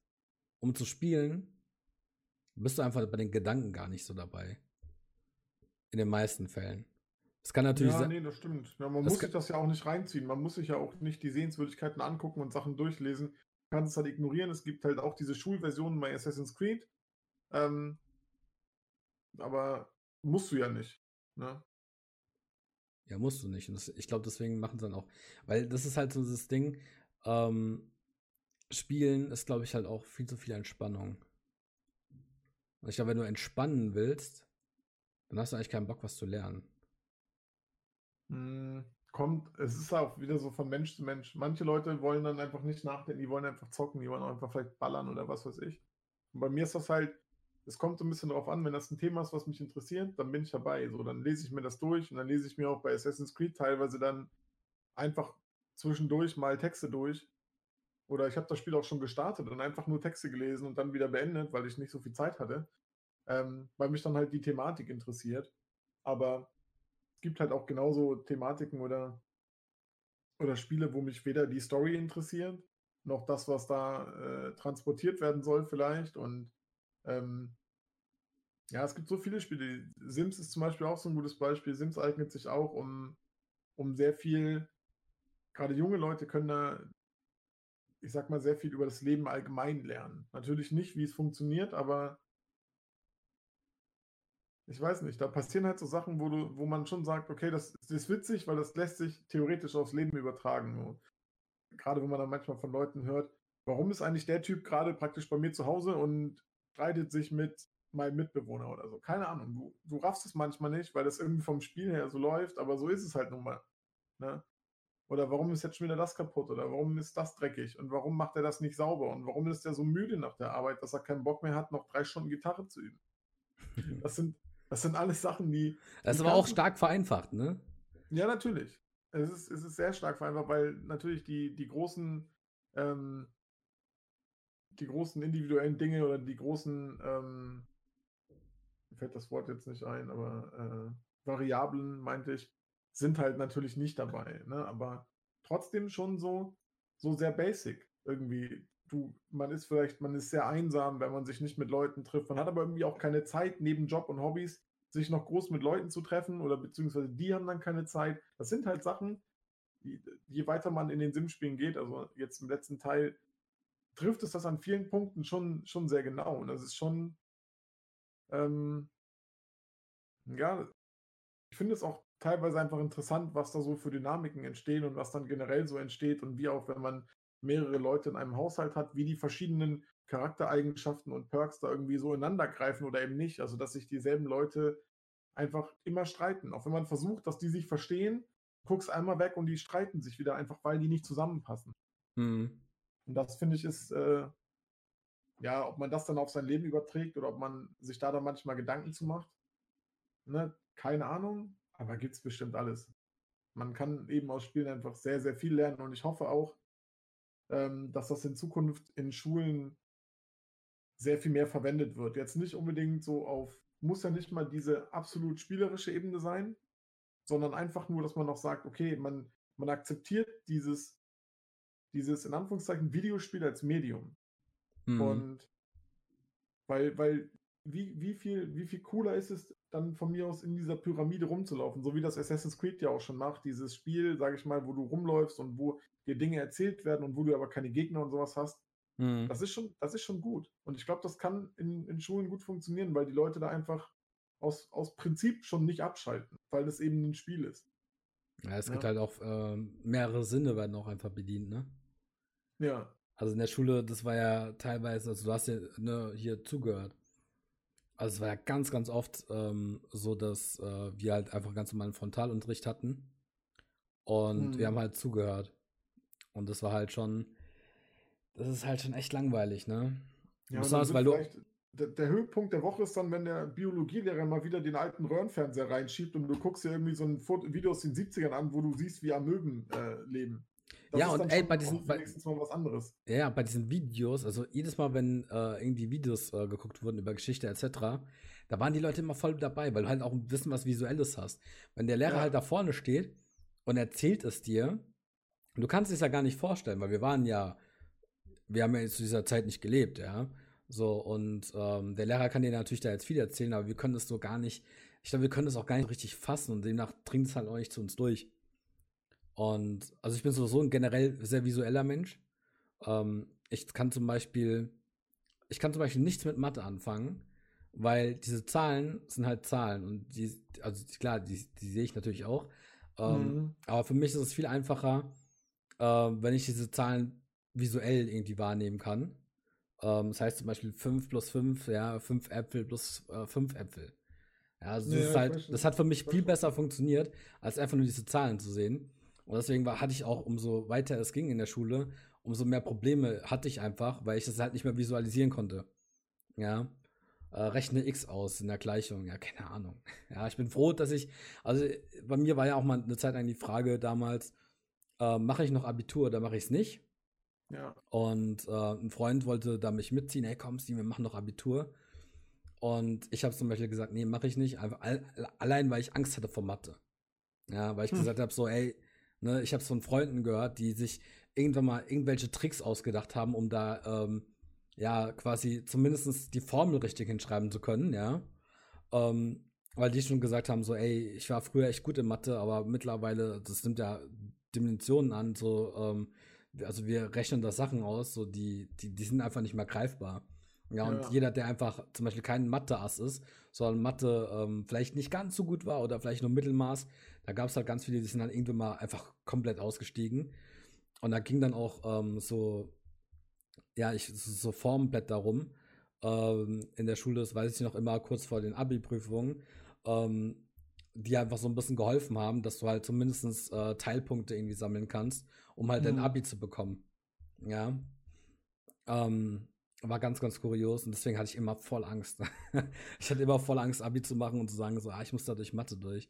um zu spielen, bist du einfach bei den Gedanken gar nicht so dabei. In den meisten Fällen. Das kann natürlich sein. Ja, nee, das stimmt. Ja, man muss sich das ja auch nicht reinziehen. Man muss sich ja auch nicht die Sehenswürdigkeiten angucken und Sachen durchlesen. Man kann es halt ignorieren. Es gibt halt auch diese Schulversionen bei Assassin's Creed. Ähm, aber musst du ja nicht. Ne? Ja, musst du nicht. Und das, ich glaube, deswegen machen sie dann auch. Weil das ist halt so das Ding. Ähm, Spielen ist, glaube ich, halt auch viel zu viel Entspannung. Und ich glaube, wenn du entspannen willst, dann hast du eigentlich keinen Bock, was zu lernen. Hm, kommt, es ist auch wieder so von Mensch zu Mensch. Manche Leute wollen dann einfach nicht nachdenken, die wollen einfach zocken, die wollen einfach vielleicht ballern oder was weiß ich. Und bei mir ist das halt, es kommt so ein bisschen darauf an, wenn das ein Thema ist, was mich interessiert, dann bin ich dabei. So, dann lese ich mir das durch und dann lese ich mir auch bei Assassin's Creed teilweise dann einfach zwischendurch mal Texte durch. Oder ich habe das Spiel auch schon gestartet und einfach nur Texte gelesen und dann wieder beendet, weil ich nicht so viel Zeit hatte. Ähm, weil mich dann halt die Thematik interessiert. Aber es gibt halt auch genauso Thematiken oder, oder Spiele, wo mich weder die Story interessiert, noch das, was da äh, transportiert werden soll, vielleicht. Und ähm, ja, es gibt so viele Spiele. Sims ist zum Beispiel auch so ein gutes Beispiel. Sims eignet sich auch, um, um sehr viel, gerade junge Leute können da, ich sag mal, sehr viel über das Leben allgemein lernen. Natürlich nicht, wie es funktioniert, aber ich weiß nicht, da passieren halt so Sachen, wo du, wo man schon sagt, okay, das, das ist witzig, weil das lässt sich theoretisch aufs Leben übertragen. gerade wenn man dann manchmal von Leuten hört, warum ist eigentlich der Typ gerade praktisch bei mir zu Hause und streitet sich mit meinem Mitbewohner oder so. Keine Ahnung. Du, du raffst es manchmal nicht, weil das irgendwie vom Spiel her so läuft, aber so ist es halt nun mal. Ne? Oder warum ist jetzt schon wieder das kaputt? Oder warum ist das dreckig? Und warum macht er das nicht sauber? Und warum ist er so müde nach der Arbeit, dass er keinen Bock mehr hat, noch drei Stunden Gitarre zu üben? *laughs* Das sind, das sind alles Sachen, die. Das ist aber auch stark vereinfacht, ne? Ja, natürlich. Es ist, es ist sehr stark vereinfacht, weil natürlich die, die großen ähm, die großen individuellen Dinge oder die großen, ähm, mir fällt das Wort jetzt nicht ein, aber äh, Variablen, meinte ich, sind halt natürlich nicht dabei. Ne? Aber trotzdem schon so, so sehr basic. Irgendwie, du, man ist vielleicht, man ist sehr einsam, wenn man sich nicht mit Leuten trifft. Man hat aber irgendwie auch keine Zeit, neben Job und Hobbys, sich noch groß mit Leuten zu treffen oder beziehungsweise die haben dann keine Zeit. Das sind halt Sachen, je weiter man in den Sim-Spielen geht, also jetzt im letzten Teil, trifft es das an vielen Punkten schon, schon sehr genau. Und das ist schon, ähm, ja, ich finde es auch teilweise einfach interessant, was da so für Dynamiken entstehen und was dann generell so entsteht und wie auch, wenn man mehrere Leute in einem Haushalt hat, wie die verschiedenen Charaktereigenschaften und Perks da irgendwie so ineinander greifen oder eben nicht. Also, dass sich dieselben Leute einfach immer streiten. Auch wenn man versucht, dass die sich verstehen, guckst einmal weg und die streiten sich wieder einfach, weil die nicht zusammenpassen. Mhm. Und das finde ich ist, äh, ja, ob man das dann auf sein Leben überträgt oder ob man sich da dann manchmal Gedanken zu macht. Ne? Keine Ahnung, aber gibt es bestimmt alles. Man kann eben aus Spielen einfach sehr, sehr viel lernen und ich hoffe auch, ähm, dass das in Zukunft in Schulen sehr viel mehr verwendet wird. Jetzt nicht unbedingt so auf, muss ja nicht mal diese absolut spielerische Ebene sein, sondern einfach nur, dass man noch sagt, okay, man, man akzeptiert dieses dieses in Anführungszeichen Videospiel als Medium. Mhm. Und weil, weil, wie, wie, viel, wie viel cooler ist es dann von mir aus in dieser Pyramide rumzulaufen, so wie das Assassin's Creed ja auch schon macht, dieses Spiel, sage ich mal, wo du rumläufst und wo dir Dinge erzählt werden und wo du aber keine Gegner und sowas hast. Mhm. Das, ist schon, das ist schon gut. Und ich glaube, das kann in, in Schulen gut funktionieren, weil die Leute da einfach aus, aus Prinzip schon nicht abschalten, weil das eben ein Spiel ist. Ja, es ja. gibt halt auch äh, mehrere Sinne werden auch einfach bedient, ne? Ja. Also in der Schule, das war ja teilweise, also du hast ja ne, hier zugehört. Also es war ja ganz, ganz oft ähm, so, dass äh, wir halt einfach ganz normalen Frontalunterricht hatten. Und hm. wir haben halt zugehört. Und das war halt schon, das ist halt schon echt langweilig, ne? Ja, Besonders, weil du. Der, der, Höhepunkt der Woche ist dann, wenn der Biologielehrer mal wieder den alten Röhrenfernseher reinschiebt und du guckst dir irgendwie so ein Foto, Video aus den 70ern an, wo du siehst, wie Amöben äh, leben. Das ja, und ey, bei diesen. Bei, mal was anderes. Ja, bei diesen Videos, also jedes Mal, wenn äh, irgendwie Videos äh, geguckt wurden über Geschichte etc., da waren die Leute immer voll dabei, weil du halt auch ein bisschen was Visuelles hast. Wenn der Lehrer ja. halt da vorne steht und erzählt es dir, du kannst es ja gar nicht vorstellen, weil wir waren ja, wir haben ja zu dieser Zeit nicht gelebt, ja. So, und ähm, der Lehrer kann dir natürlich da jetzt viel erzählen, aber wir können das so gar nicht, ich glaube, wir können das auch gar nicht richtig fassen und demnach dringt es halt auch nicht zu uns durch. Und also ich bin sowieso ein generell sehr visueller Mensch. Ähm, ich kann zum Beispiel, ich kann zum Beispiel nichts mit Mathe anfangen, weil diese Zahlen sind halt Zahlen und die, also klar, die, die sehe ich natürlich auch. Ähm, mhm. Aber für mich ist es viel einfacher, äh, wenn ich diese Zahlen visuell irgendwie wahrnehmen kann. Ähm, das heißt zum Beispiel 5 plus 5, ja, 5 Äpfel plus äh, 5 Äpfel. Ja, also das, ja, halt, das hat für mich viel besser funktioniert, als einfach nur diese Zahlen zu sehen. Und deswegen war, hatte ich auch, umso weiter es ging in der Schule, umso mehr Probleme hatte ich einfach, weil ich das halt nicht mehr visualisieren konnte. Ja. Äh, rechne X aus in der Gleichung. Ja, keine Ahnung. *laughs* Ja, ich bin froh, dass ich, also bei mir war ja auch mal eine Zeit lang die Frage damals, äh, mache ich noch Abitur oder mache ich es nicht? Ja. Und äh, ein Freund wollte da mich mitziehen, hey komm, Steve, wir machen noch Abitur. Und ich habe zum Beispiel gesagt, nee, mache ich nicht, einfach allein, weil ich Angst hatte vor Mathe. Ja, weil ich hm. gesagt habe, so, ey, Ne, ich habe es von Freunden gehört, die sich irgendwann mal irgendwelche Tricks ausgedacht haben, um da ähm, ja quasi zumindest die Formel richtig hinschreiben zu können, ja. Ähm, weil die schon gesagt haben, so, ey, ich war früher echt gut in Mathe, aber mittlerweile, das nimmt ja Dimensionen an, so, ähm, also wir rechnen da Sachen aus, so die, die, die sind einfach nicht mehr greifbar. Ja, und ja. jeder, der einfach zum Beispiel kein Mathe-Ass ist, sondern Mathe ähm, vielleicht nicht ganz so gut war oder vielleicht nur Mittelmaß, da gab es halt ganz viele, die sind dann irgendwann mal einfach komplett ausgestiegen. Und da ging dann auch ähm, so, ja, ich, so Formblätter rum. Ähm, in der Schule, das weiß ich noch immer, kurz vor den Abi-Prüfungen, ähm, die einfach so ein bisschen geholfen haben, dass du halt zumindest äh, Teilpunkte irgendwie sammeln kannst, um halt mhm. dein Abi zu bekommen. Ja. Ähm, war ganz, ganz kurios und deswegen hatte ich immer voll Angst. *laughs* ich hatte immer voll Angst, Abi zu machen und zu sagen, so, ah, ich muss da durch Mathe durch.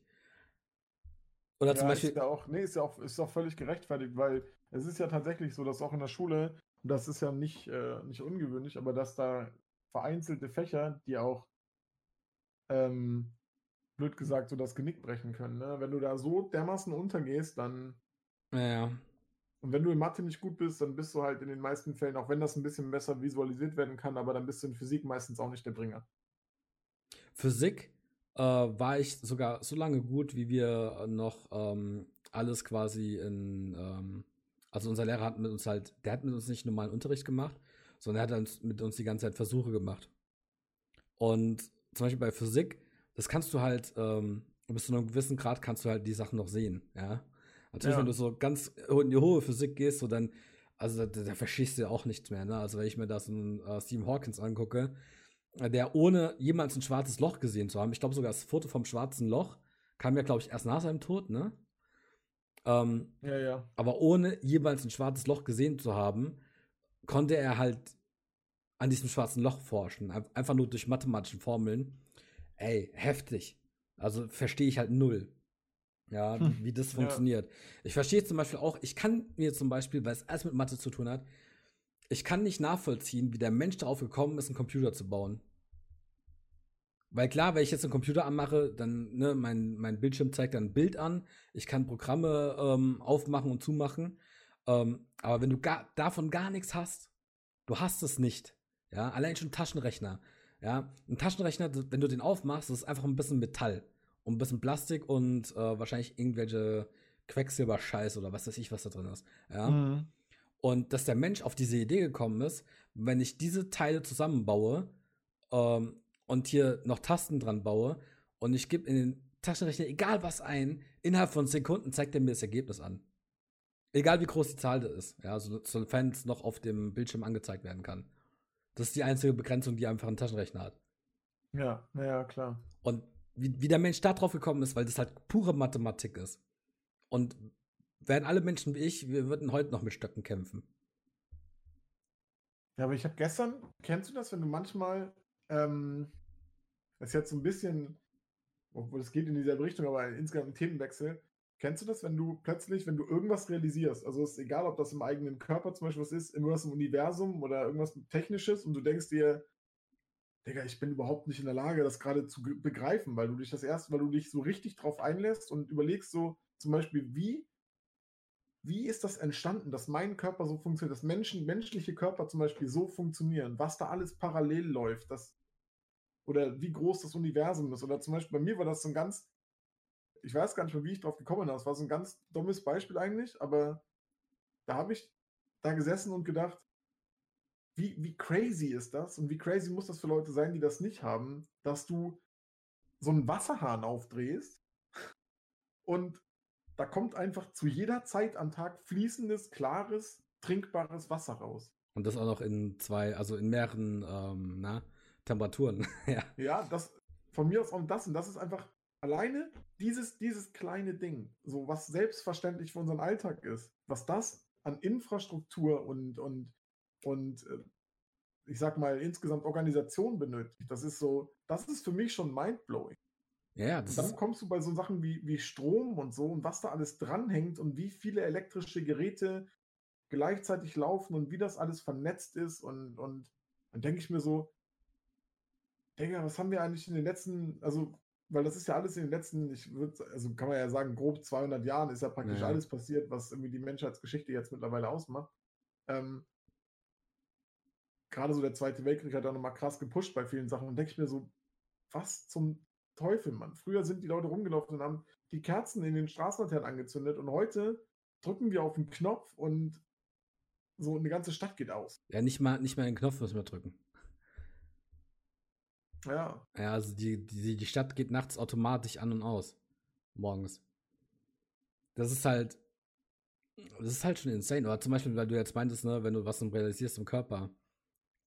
Oder ja, zum Beispiel. Ist ja auch, nee, ist ja auch, ist auch völlig gerechtfertigt, weil es ist ja tatsächlich so, dass auch in der Schule, und das ist ja nicht, äh, nicht ungewöhnlich, aber dass da vereinzelte Fächer, die auch, ähm, blöd gesagt, so das Genick brechen können. Ne? Wenn du da so dermaßen untergehst, dann. Ja. Und wenn du in Mathe nicht gut bist, dann bist du halt in den meisten Fällen, auch wenn das ein bisschen besser visualisiert werden kann, aber dann bist du in Physik meistens auch nicht der Bringer. Physik äh, war ich sogar so lange gut, wie wir noch ähm, alles quasi in, ähm, also unser Lehrer hat mit uns halt, der hat mit uns nicht normalen Unterricht gemacht, sondern er hat dann mit uns die ganze Zeit Versuche gemacht. Und zum Beispiel bei Physik, das kannst du halt, ähm, bis zu einem gewissen Grad kannst du halt die Sachen noch sehen, ja. Natürlich, ja. wenn du so ganz in die hohe Physik gehst, so dann, also da, da verstehst du ja auch nichts mehr, ne? Also wenn ich mir das in uh, Stephen Hawkins angucke, der ohne jemals ein schwarzes Loch gesehen zu haben, ich glaube sogar das Foto vom schwarzen Loch kam ja, glaube ich, erst nach seinem Tod, ne? Ähm, ja, ja. Aber ohne jemals ein schwarzes Loch gesehen zu haben, konnte er halt an diesem schwarzen Loch forschen. Einfach nur durch mathematische Formeln. Ey, heftig. Also verstehe ich halt null. Ja, hm. wie, das funktioniert. Ja. Ich verstehe zum Beispiel auch, ich kann mir zum Beispiel, weil es alles mit Mathe zu tun hat, ich kann nicht nachvollziehen, wie der Mensch darauf gekommen ist, einen Computer zu bauen. Weil klar, wenn ich jetzt einen Computer anmache, dann, ne, mein, mein Bildschirm zeigt dann ein Bild an. Ich kann Programme ähm, aufmachen und zumachen. Ähm, aber wenn du gar, davon gar nichts hast, du hast es nicht. Ja, allein schon Taschenrechner. Ja, ein Taschenrechner, wenn du den aufmachst, ist einfach ein bisschen Metall und ein bisschen Plastik und äh, wahrscheinlich irgendwelche Quecksilberscheiß oder was weiß ich, was da drin ist. Ja. Mhm. Und dass der Mensch auf diese Idee gekommen ist, wenn ich diese Teile zusammenbaue ähm, und hier noch Tasten dran baue und ich gebe in den Taschenrechner egal was ein, innerhalb von Sekunden zeigt er mir das Ergebnis an. Egal wie groß die Zahl ist, ja, so, sofern es noch auf dem Bildschirm angezeigt werden kann. Das ist die einzige Begrenzung, die einfach ein Taschenrechner hat. Ja, naja, klar. Und wie, wie der Mensch da drauf gekommen ist, weil das halt pure Mathematik ist. Und wären alle Menschen wie ich, wir würden heute noch mit Stöcken kämpfen. Ja, aber ich habe gestern, kennst du das, wenn du manchmal, ähm, das ist jetzt so ein bisschen, obwohl es geht in dieselbe Richtung, aber insgesamt ein Themenwechsel. Kennst du das, wenn du plötzlich, wenn du irgendwas realisierst, also es ist egal, ob das im eigenen Körper zum Beispiel was ist, irgendwas im Universum oder irgendwas Technisches und du denkst dir, Digga, ich bin überhaupt nicht in der Lage, das gerade zu begreifen, weil du dich das erst, weil du dich so richtig drauf einlässt und überlegst so zum Beispiel, wie, wie ist das entstanden, dass mein Körper so funktioniert, dass Menschen, menschliche Körper zum Beispiel so funktionieren, was da alles parallel läuft, das, oder wie groß das Universum ist. Oder zum Beispiel bei mir war das so ein ganz, ich weiß gar nicht mehr, wie ich drauf gekommen bin, das war so ein ganz dummes Beispiel eigentlich, aber da habe ich da gesessen und gedacht, wie, wie crazy ist das und wie crazy muss das für Leute sein, die das nicht haben, dass du so einen Wasserhahn aufdrehst und da kommt einfach zu jeder Zeit am Tag fließendes, klares, trinkbares Wasser raus. Und das auch noch in zwei, also in mehreren ähm, na, Temperaturen. *laughs* ja. ja, das von mir aus auch das und das ist einfach alleine dieses, dieses kleine Ding, so was selbstverständlich für unseren Alltag ist, was das an Infrastruktur und, und und äh, ich sag mal, insgesamt Organisation benötigt. Das ist so, das ist für mich schon mindblowing. Ja, das und dann kommst du bei so Sachen wie, wie Strom und so und was da alles dranhängt und wie viele elektrische Geräte gleichzeitig laufen und wie das alles vernetzt ist und, und dann denke ich mir so, Digga, was haben wir eigentlich in den letzten, also, weil das ist ja alles in den letzten, ich würde, also kann man ja sagen, grob 200 Jahren ist ja praktisch ja. alles passiert, was irgendwie die Menschheitsgeschichte jetzt mittlerweile ausmacht. Ähm, gerade so der Zweite Weltkrieg hat da nochmal krass gepusht bei vielen Sachen. Und denke ich mir so, was zum Teufel, Mann? Früher sind die Leute rumgelaufen und haben die Kerzen in den Straßenlaternen angezündet und heute drücken wir auf den Knopf und so eine ganze Stadt geht aus. Ja, nicht mal, nicht mal den Knopf müssen wir drücken. Ja. Ja, also die, die, die Stadt geht nachts automatisch an und aus. Morgens. Das ist halt. Das ist halt schon insane. Oder zum Beispiel, weil du jetzt meintest, ne, wenn du was realisierst im Körper.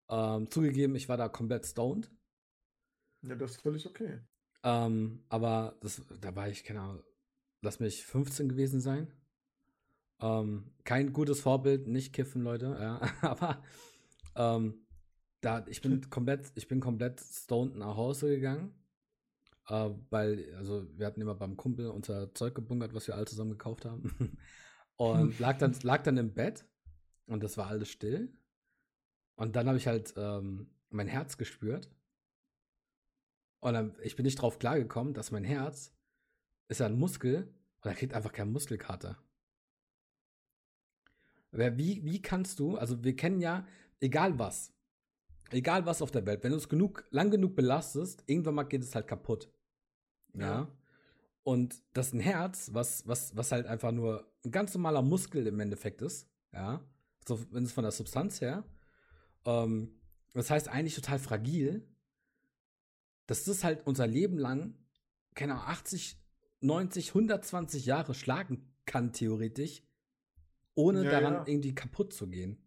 Ähm, zugegeben, ich war da komplett stoned. Ja, das ist völlig okay. Ähm, aber das, da war ich, keine Ahnung, lass mich 15 gewesen sein. Ähm, kein gutes Vorbild, nicht kiffen, Leute, ja. *laughs* aber ähm, da, ich bin komplett, ich bin komplett stoned nach Hause gegangen. Äh, weil, also wir hatten immer beim Kumpel unser Zeug gebunkert, was wir alle zusammen gekauft haben. *laughs* und lag dann, lag dann im Bett und das war alles still. Und dann habe ich halt ähm, mein Herz gespürt. Und dann, ich bin nicht drauf klargekommen, dass mein Herz ist ja ein Muskel und er kriegt einfach keinen Muskelkater. Wie, wie kannst du, also wir kennen ja, egal was, egal was auf der Welt, wenn du es genug, lang genug belastest, irgendwann mal geht es halt kaputt. Ja. ja. Und das ist ein Herz, was, was, was halt einfach nur ein ganz normaler Muskel im Endeffekt ist, ja. So, wenn es von der Substanz her, ähm, das heißt eigentlich total fragil. Dass das halt unser Leben lang, keine Ahnung, 80, 90, 120 Jahre schlagen kann, theoretisch, ohne ja, daran ja. irgendwie kaputt zu gehen.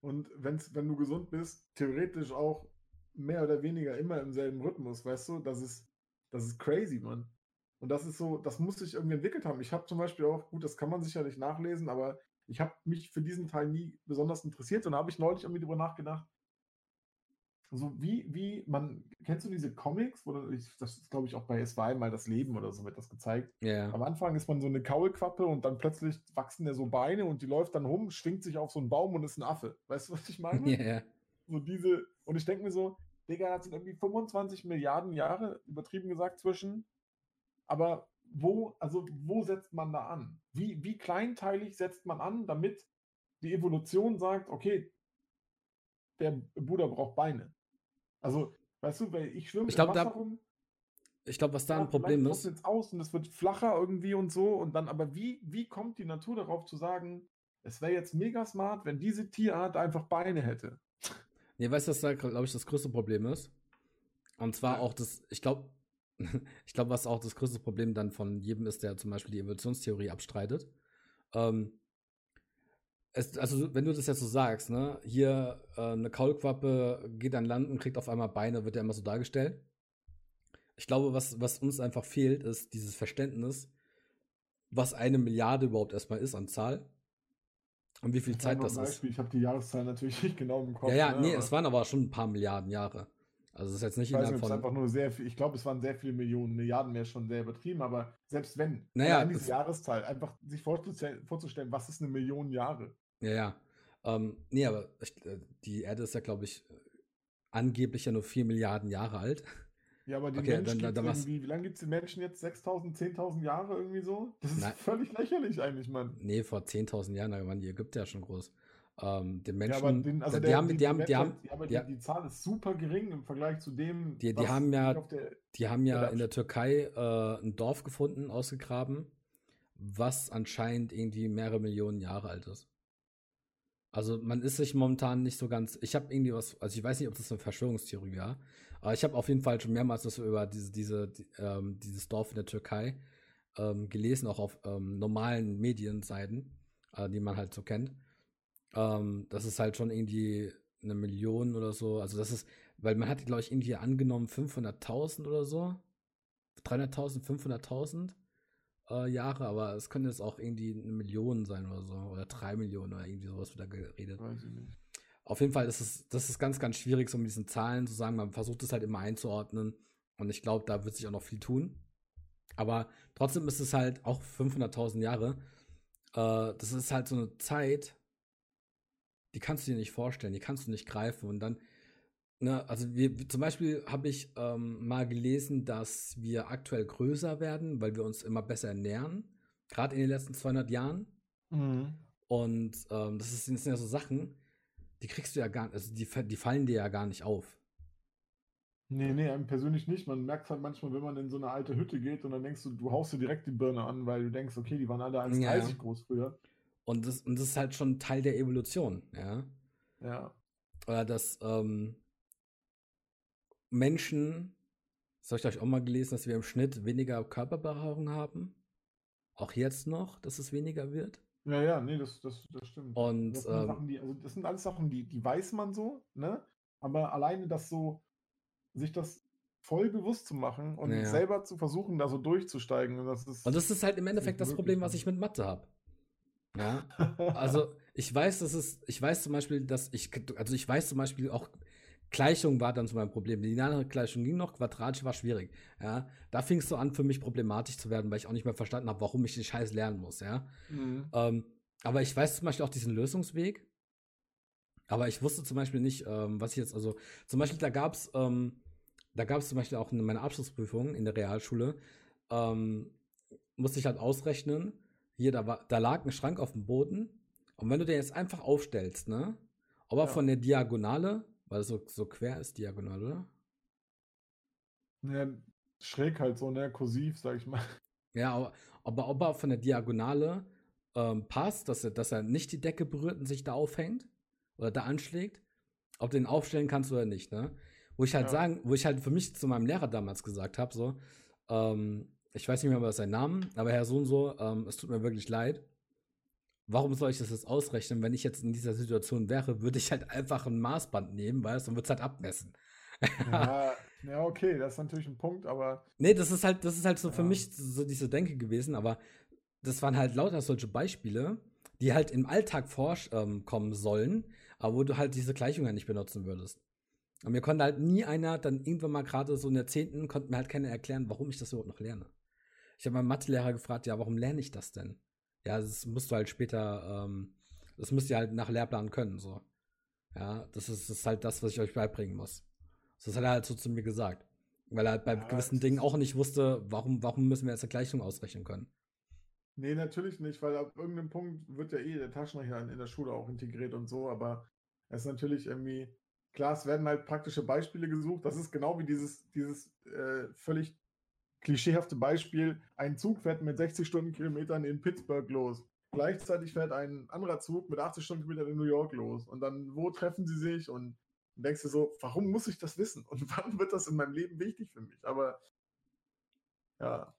Und wenn's, wenn du gesund bist, theoretisch auch mehr oder weniger immer im selben Rhythmus, weißt du? Das ist, das ist crazy, Mann. Und das ist so, das muss sich irgendwie entwickelt haben. Ich habe zum Beispiel auch, gut, das kann man sicherlich nachlesen, aber ich habe mich für diesen Teil nie besonders interessiert und da habe ich neulich irgendwie drüber nachgedacht. So wie, wie, man, kennst du diese Comics, wo ich, das ist glaube ich auch bei Es war einmal das Leben oder so wird das gezeigt. Yeah. Am Anfang ist man so eine Kaulquappe und dann plötzlich wachsen ja so Beine und die läuft dann rum, schwingt sich auf so einen Baum und ist ein Affe. Weißt du, was ich meine? *laughs* Yeah. So diese, und ich denke mir so, Digga, das sind irgendwie 25 Milliarden Jahre, übertrieben gesagt, zwischen. Aber wo, also wo setzt man da an? Wie, wie kleinteilig setzt man an, damit die Evolution sagt, okay, der Bruder braucht Beine. Also, weißt du, weil ich schwimme ich glaub, da, rum. Ich glaube, was da ja, ein Problem ist. jetzt aus und es wird flacher irgendwie und so und dann, aber wie, wie kommt die Natur darauf zu sagen, es wäre jetzt mega smart, wenn diese Tierart einfach Beine hätte. Nee, weißt du, was da, glaube ich, das größte Problem ist? Und zwar Ja. auch das, ich glaube, *laughs* ich glaube, was auch das größte Problem dann von jedem ist, der zum Beispiel die Evolutionstheorie abstreitet. Ähm, es, also, wenn du das jetzt so sagst, ne, hier äh, eine Kaulquappe geht an Land und kriegt auf einmal Beine, wird ja immer so dargestellt. Ich glaube, was, was uns einfach fehlt, ist dieses Verständnis, was eine Milliarde überhaupt erstmal ist an Zahl und wie viel Zeit das ein ist. Beispiel, Ich habe die Jahreszahl natürlich *laughs* nicht genau im Kopf. Ja, ja, ne, nee, aber es waren aber schon ein paar Milliarden Jahre. Also, es ist jetzt nicht Ich weiß innerhalb nicht, von. einfach nur sehr viel, ich glaube, es waren sehr viele Millionen, Milliarden wäre schon sehr übertrieben, aber selbst wenn, Naja, allein diese es- Jahreszahl, einfach sich vorzustellen, vorzustellen, was ist eine Million Jahre? Ja, ja. Ähm, nee, aber ich, äh, die Erde ist ja, glaube ich, angeblich ja nur 4 Milliarden Jahre alt. Ja, aber den Okay, Menschen dann- dann irgendwie, wie lange gibt es den Menschen jetzt? 6000, 10.000 Jahre irgendwie so? Das ist Nein. völlig lächerlich eigentlich, Mann. Nee, vor 10.000 Jahren, da waren die Ägypter ja schon groß. Ähm, den Ja, Menschen, aber, den, also die, der, haben, die, haben, die, haben, aber die- die, die Zahl ist super gering im Vergleich zu dem, Die- die haben ja- der, die haben ja Ja, in der Türkei äh, ein Dorf gefunden, ausgegraben, was anscheinend irgendwie mehrere Millionen Jahre alt ist. Also man ist sich momentan nicht so ganz. Ich habe irgendwie was, also ich weiß nicht, ob das eine Verschwörungstheorie war, aber ich habe auf jeden Fall schon mehrmals das über diese, diese, die, ähm, dieses Dorf in der Türkei ähm, gelesen, auch auf ähm, normalen Medienseiten, äh, die man halt so kennt. Ähm, das ist halt schon irgendwie eine Million oder so. Also das ist, weil man hat, glaube ich, irgendwie angenommen 500.000 oder so. 300.000, 500.000 äh, Jahre, aber es könnte jetzt auch irgendwie eine Million sein oder so. Oder drei Millionen oder irgendwie sowas wird da geredet. weiß ich nicht. Auf jeden Fall ist es, das ist ganz, ganz schwierig, so mit diesen Zahlen zu sagen. Man versucht es halt immer einzuordnen. Und ich glaube, da wird sich auch noch viel tun. Aber trotzdem ist es halt auch 500.000 Jahre. Äh, das ist halt so eine Zeit, die kannst du dir nicht vorstellen, die kannst du nicht greifen. Und dann, ne, also wir, zum Beispiel habe ich ähm, mal gelesen, dass wir aktuell größer werden, weil wir uns immer besser ernähren. Gerade in den letzten 200 Jahren. Mhm. Und ähm, das, ist, das sind ja so Sachen, die kriegst du ja gar nicht, also die, die fallen dir ja gar nicht auf. Nee, nee, einem persönlich nicht. Man merkt halt manchmal, wenn man in so eine alte Hütte geht und dann denkst du, du haust dir direkt die Birne an, weil du denkst, okay, die waren alle 1,30 Ja, ja. groß früher. Und das, und das ist halt schon Teil der Evolution, ja. Ja. Oder dass ähm, Menschen, das habe ich euch auch mal gelesen, dass wir im Schnitt weniger Körperbehaarung haben. Auch jetzt noch, dass es weniger wird. Ja, ja, nee, das, das, das stimmt. Und Das sind, ähm, Sachen, die, also das sind alles Sachen, die, die weiß man so, ne? Aber alleine das so, sich das voll bewusst zu machen und Ja, selber zu versuchen, da so durchzusteigen, das ist. Und das ist halt im Endeffekt das Problem, was ich mit Mathe habe. Ja. *laughs* Also, ich weiß, dass es, ich weiß zum Beispiel, dass ich, also ich weiß zum Beispiel auch, Gleichung war dann so mein Problem. Die lineare Gleichung ging noch, quadratisch war schwierig. Ja. Da fing es so an, für mich problematisch zu werden, weil ich auch nicht mehr verstanden habe, warum ich den Scheiß lernen muss, ja. Mhm. Ähm, aber ich weiß zum Beispiel auch diesen Lösungsweg. Aber ich wusste zum Beispiel nicht, ähm, was ich jetzt, also zum Beispiel, da gab es, ähm, da gab es zum Beispiel auch in meiner Abschlussprüfung in der Realschule, ähm, musste ich halt ausrechnen, hier, da, war, da lag ein Schrank auf dem Boden. Und wenn du den jetzt einfach aufstellst, ne, ob er Ja. von der Diagonale, weil es so, so quer ist, diagonal, oder? Ja, schräg halt so, ne? Kursiv, sag ich mal. Ja, aber, aber ob er von der Diagonale ähm, passt, dass er, dass er nicht die Decke berührt und sich da aufhängt oder da anschlägt, ob du den aufstellen kannst oder nicht, ne? Wo ich halt Ja. sagen, wo ich halt für mich zu meinem Lehrer damals gesagt habe, so, ähm, ich weiß nicht mehr, was sein Name, aber Herr so und so, ähm, es tut mir wirklich leid. Warum soll ich das jetzt ausrechnen? Wenn ich jetzt in dieser Situation wäre, würde ich halt einfach ein Maßband nehmen, weißt du, und würde es halt abmessen. Ja, *laughs* ja, okay, das ist natürlich ein Punkt, aber Nee, das ist halt, das ist halt so für Ja. mich so diese Denke gewesen, aber das waren halt lauter solche Beispiele, die halt im Alltag vorkommen ähm, sollen, aber wo du halt diese Gleichungen nicht benutzen würdest. Und mir konnte halt nie einer dann irgendwann mal gerade so in der Zehnten, konnte mir halt keiner erklären, warum ich das überhaupt noch lerne. Ich habe meinen Mathelehrer gefragt, ja, warum lerne ich das denn? Ja, das musst du halt später, ähm, das müsst ihr halt nach Lehrplan können, so. Ja, das ist, das ist halt das, was ich euch beibringen muss. Das hat er halt so zu mir gesagt. Weil er halt bei Ja, gewissen Dingen auch nicht wusste, warum, warum müssen wir jetzt eine Gleichung ausrechnen können. nee, natürlich nicht, weil ab irgendeinem Punkt wird ja eh der Taschenrechner in, in der Schule auch integriert und so, aber es ist natürlich irgendwie, klar, es werden halt praktische Beispiele gesucht. Das ist genau wie dieses, dieses äh, völlig klischeehafte Beispiel, ein Zug fährt mit 60 Stundenkilometern in Pittsburgh los. gleichzeitig fährt ein anderer Zug mit 80 Stundenkilometern in New York los. Und dann, wo treffen sie sich? Und denkst du so, warum muss ich das wissen? Und *laughs* wann wird das in meinem Leben wichtig für mich? Aber ja.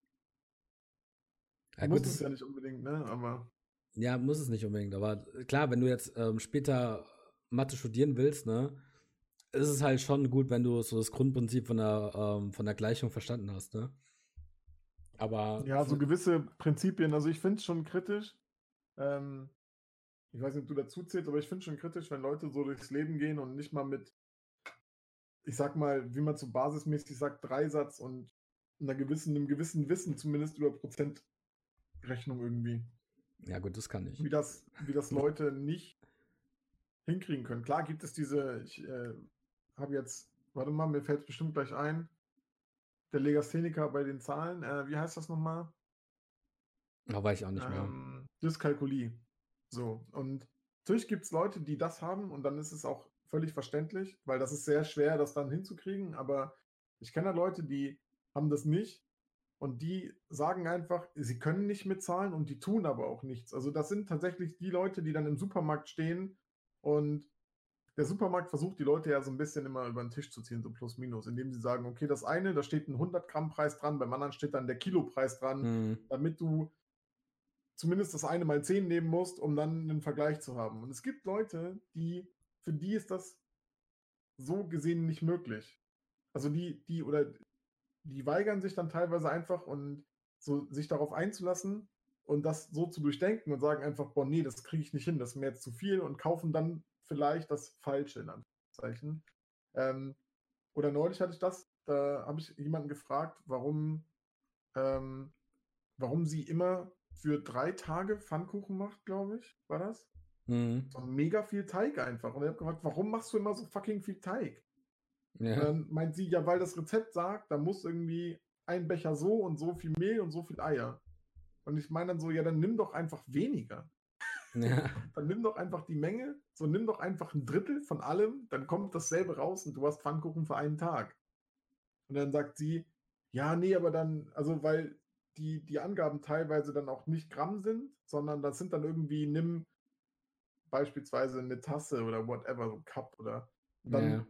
Ja, muss es ja nicht unbedingt, ne? Aber ja, muss es nicht unbedingt. Aber klar, wenn du jetzt ähm, später Mathe studieren willst, ne, ist es halt schon gut, wenn du so das Grundprinzip von der, ähm, von der Gleichung verstanden hast, ne? Aber ja, so gewisse Prinzipien, also ich finde es schon kritisch. Ähm, ich weiß nicht, ob du dazu zählst, aber ich finde es schon kritisch, wenn Leute so durchs Leben gehen und nicht mal mit, ich sag mal, wie man so basismäßig sagt, Dreisatz und einer gewissen, einem gewissen Wissen zumindest über Prozentrechnung irgendwie. ja, gut, das kann ich. Wie das, wie das *laughs* Leute nicht hinkriegen können. Klar gibt es diese, ich äh, habe jetzt, warte mal, mir fällt es bestimmt gleich ein, der Legastheniker bei den Zahlen, äh, wie heißt das nochmal? Aber weiß ich auch nicht mehr. Ähm, Dyskalkulie. So, und natürlich gibt es Leute, die das haben und dann ist es auch völlig verständlich, weil das ist sehr schwer, das dann hinzukriegen, aber ich kenne da Leute, die haben das nicht und die sagen einfach, sie können nicht mitzahlen und die tun aber auch nichts. Also das sind tatsächlich die Leute, die dann im Supermarkt stehen und der Supermarkt versucht die Leute ja so ein bisschen immer über den Tisch zu ziehen, so plus minus, indem sie sagen, okay, das eine, da steht ein 100 Gramm Preis dran, beim anderen steht dann der Kilopreis dran, Hm. damit du zumindest das eine mal 10 nehmen musst, um dann einen Vergleich zu haben. Und es gibt Leute, die, für die ist das so gesehen nicht möglich. Also die, die oder die weigern sich dann teilweise einfach und so sich darauf einzulassen und das so zu durchdenken und sagen einfach, boah, nee, das kriege ich nicht hin, das ist mir jetzt zu viel und kaufen dann vielleicht das Falsche in Anführungszeichen. Ähm, oder neulich hatte ich das, da habe ich jemanden gefragt, warum, ähm, warum sie immer für drei Tage Pfannkuchen macht, glaube ich, war das? Hm. So mega viel Teig einfach. Und ich habe gefragt, warum machst du immer so fucking viel Teig? Ja. dann meint sie, ja, weil das Rezept sagt, da muss irgendwie ein Becher so und so viel Mehl und so viel Eier. Und ich meine dann so, ja, dann nimm doch einfach weniger. Ja. *laughs* Dann nimm doch einfach die Menge, so nimm doch einfach ein Drittel von allem, dann kommt dasselbe raus und du hast Pfannkuchen für einen Tag. Und dann sagt sie, ja, nee, aber dann, also weil die, die Angaben teilweise dann auch nicht Gramm sind, sondern das sind dann irgendwie, nimm beispielsweise eine Tasse oder whatever, so ein Cup oder dann, ja.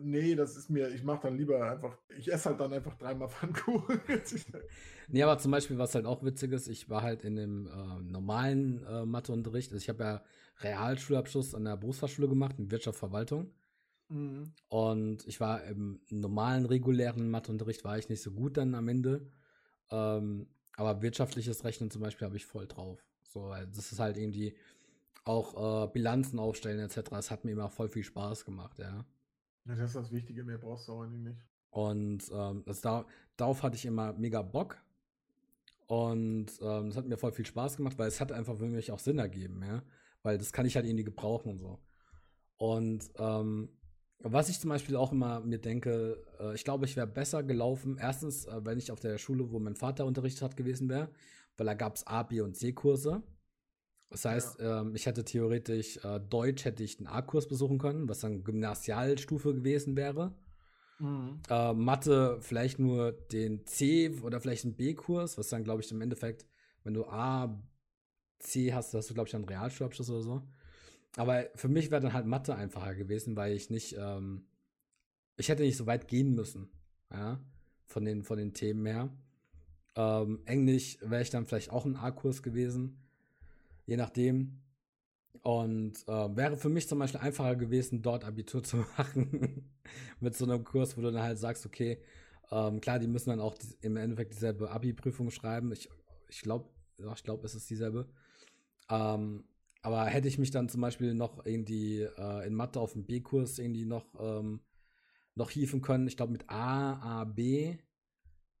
Nee, das ist mir, ich mache dann lieber einfach, ich esse halt dann einfach dreimal *laughs* Pfannkuchen. Nee, aber zum Beispiel, was halt auch witzig ist, ich war halt in dem äh, normalen äh, Matheunterricht. Also ich habe ja Realschulabschluss an der Berufsfachschule gemacht in Wirtschaftsverwaltung. Mhm. Und ich war im normalen, regulären Matheunterricht, war ich nicht so gut dann am Ende. Ähm, aber wirtschaftliches Rechnen zum Beispiel habe ich voll drauf. So, das ist halt irgendwie auch äh, Bilanzen aufstellen etc. Das hat mir immer voll viel Spaß gemacht, ja. Das ist das Wichtige, mehr brauchst du eigentlich nicht. Und ähm, das da, darauf hatte ich immer mega Bock. Und ähm, hat mir voll viel Spaß gemacht, weil es hat einfach für mich auch Sinn ergeben, ja. Weil das kann ich halt irgendwie gebrauchen und so. Und ähm, was ich zum Beispiel auch immer mir denke, äh, ich glaube, ich wäre besser gelaufen, erstens, äh, wenn ich auf der Schule, wo mein Vater unterrichtet hat, gewesen wäre, weil da gab es A, B und C-Kurse. Das heißt, ähm, ich hätte theoretisch äh, Deutsch hätte ich einen A-Kurs besuchen können, was dann Gymnasialstufe gewesen wäre. Mhm. Äh, Mathe vielleicht nur den C oder vielleicht einen B-Kurs, was dann, glaube ich, im Endeffekt, wenn du A, C hast, hast du, glaube ich, einen Realschulabschluss oder so. Aber für mich wäre dann halt Mathe einfacher gewesen, weil ich nicht, ähm, ich hätte nicht so weit gehen müssen, ja, von den, von den Themen her. Ähm, Englisch wäre ich dann vielleicht auch ein A-Kurs gewesen, je nachdem. Und äh, wäre für mich zum Beispiel einfacher gewesen, dort Abitur zu *laughs* machen. Mit so einem Kurs, wo du dann halt sagst, okay, ähm, klar, die müssen dann auch die, im Endeffekt dieselbe Abi-Prüfung schreiben. Ich, ich glaube, ich glaube, es ist dieselbe. Ähm, aber hätte ich mich dann zum Beispiel noch irgendwie äh, in Mathe auf dem B-Kurs irgendwie noch, ähm, noch hieven können, ich glaube mit A, A, B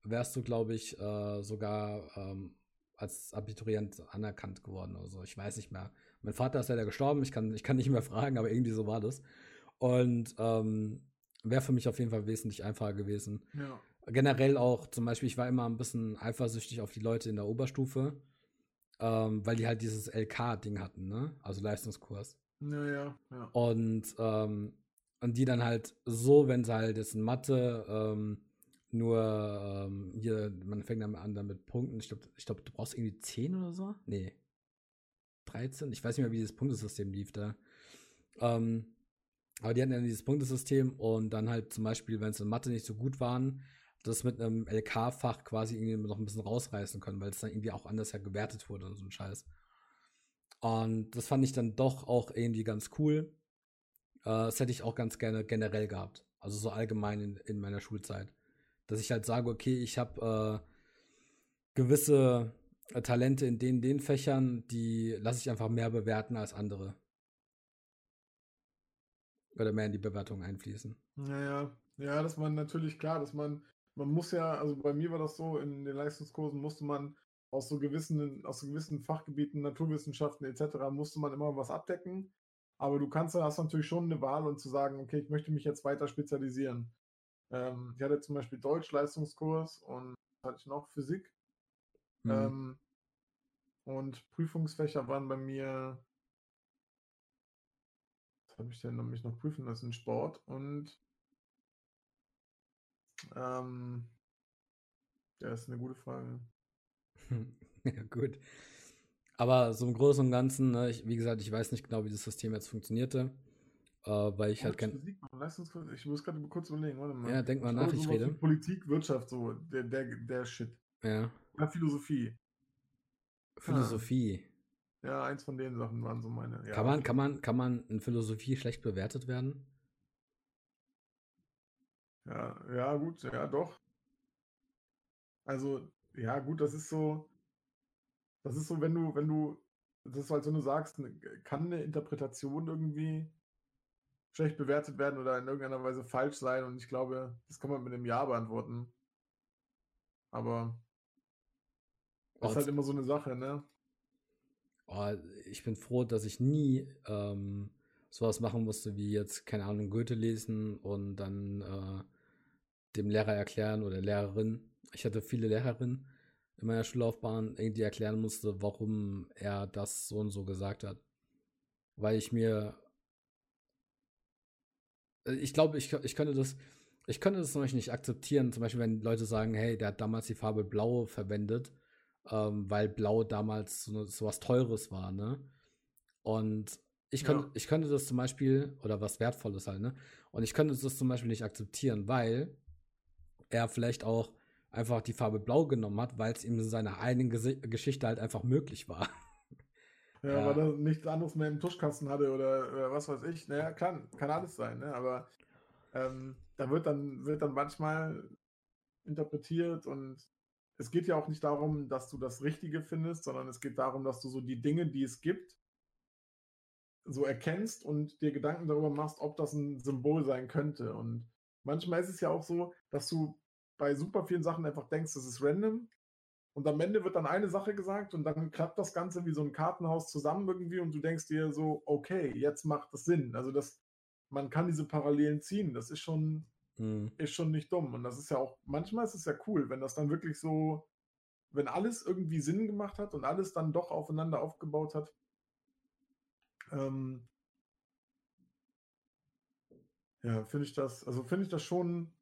wärst du, glaube ich, äh, sogar ähm, als Abiturient anerkannt geworden oder so. Ich weiß nicht mehr. Mein Vater ist leider gestorben, ich kann, ich kann nicht mehr fragen, aber irgendwie so war das. Und ähm, wäre für mich auf jeden Fall wesentlich einfacher gewesen. Ja. Generell auch, zum Beispiel, ich war immer ein bisschen eifersüchtig auf die Leute in der Oberstufe, ähm, weil die halt dieses LK-Ding hatten, ne? Also Leistungskurs. Ja, ja, ja. Und, ähm, und die dann halt so, wenn sie halt jetzt in Mathe ähm, nur ähm, hier, man fängt dann an damit Punkten, ich glaube, ich glaub, du brauchst irgendwie 10 oder so? Nee. 13. Ich weiß nicht mehr, wie dieses Punktesystem lief da. Ähm, aber die hatten dann dieses Punktesystem und dann halt zum Beispiel, wenn es in Mathe nicht so gut waren, das mit einem LK-Fach quasi irgendwie noch ein bisschen rausreißen können, weil es dann irgendwie auch anders ja gewertet wurde und so ein Scheiß. Und das fand ich dann doch auch irgendwie ganz cool. Äh, das hätte ich auch ganz gerne generell gehabt. Also so allgemein in, in meiner Schulzeit. Dass ich halt sage, okay, ich habe äh, gewisse äh, Talente in den, den Fächern, die lasse ich einfach mehr bewerten als andere. Oder mehr in die Bewertung einfließen. Naja, ja, dass man natürlich klar, dass man, man muss ja, also bei mir war das so, in den Leistungskursen musste man aus so gewissen, aus so gewissen Fachgebieten, Naturwissenschaften etc., musste man immer was abdecken. Aber du kannst, hast natürlich schon eine Wahl und zu sagen, okay, ich möchte mich jetzt weiter spezialisieren. Ähm, ich hatte zum Beispiel Deutsch-Leistungskurs und hatte ich noch Physik. Mhm. Ähm, und Prüfungsfächer waren bei mir, was habe ich denn noch, mich noch prüfen lassen? Sport und ähm, ja, ist eine gute Frage. *laughs* ja, gut. Aber so im Großen und Ganzen, ne, ich, wie gesagt, ich weiß nicht genau, wie das System jetzt funktionierte. Äh, weil ich halt kein. Ich muss gerade kurz überlegen, warte mal. Ja, denk mal ich nach, ich rede. Politik, Wirtschaft, so, der, der, der Shit. Ja. Oder Philosophie. Philosophie. Ja, eins von den Sachen waren so meine. Ja, kann, man, kann, man, kann man in Philosophie schlecht bewertet werden? Ja, ja, gut, ja, doch. Also, ja, gut, das ist so. Das ist so, wenn du, wenn du, das ist halt so, du sagst, ne, kann eine Interpretation irgendwie schlecht bewertet werden oder in irgendeiner Weise falsch sein? Und ich glaube, das kann man mit einem Ja beantworten. Aber das ist halt immer so eine Sache, ne? Oh, ich bin froh, dass ich nie ähm, sowas machen musste, wie jetzt, keine Ahnung, Goethe lesen und dann äh, dem Lehrer erklären oder Lehrerin. Ich hatte viele Lehrerinnen in meiner Schullaufbahn, irgendwie erklären musste, warum er das so und so gesagt hat. Weil ich mir. Äh, ich glaube, ich, ich könnte das. Ich könnte das zum Beispiel nicht akzeptieren, zum Beispiel, wenn Leute sagen, hey, der hat damals die Farbe Blau verwendet ähm, weil Blau damals so, so, was Teures war, ne? Und ich könnte, ja. ich könnte das zum Beispiel, oder was Wertvolles halt, ne? Und ich könnte das zum Beispiel nicht akzeptieren, weil er vielleicht auch einfach die Farbe Blau genommen hat, weil es ihm in seiner eigenen Ges Geschichte halt einfach möglich war. Ja, ja, weil er nichts anderes mehr im Tuschkasten hatte oder, oder was weiß ich. Naja, kann, kann alles sein, ne? Aber ähm, da wird dann, wird dann manchmal interpretiert und es geht ja auch nicht darum, dass du das Richtige findest, sondern es geht darum, dass du so die Dinge, die es gibt, so erkennst und dir Gedanken darüber machst, ob das ein Symbol sein könnte. Und manchmal ist es ja auch so, dass du bei super vielen Sachen einfach denkst, das ist random. Und am Ende wird dann eine Sache gesagt und dann klappt das Ganze wie so ein Kartenhaus zusammen irgendwie und du denkst dir so, okay, jetzt macht das Sinn. Also das, man kann diese Parallelen ziehen. Das ist schon, Mhm. Ist schon nicht dumm. Und das ist ja auch, manchmal ist es ja cool, wenn das dann wirklich so, wenn alles irgendwie Sinn gemacht hat und alles dann doch aufeinander aufgebaut hat. Ähm, ja, finde ich das, also finde ich das schon,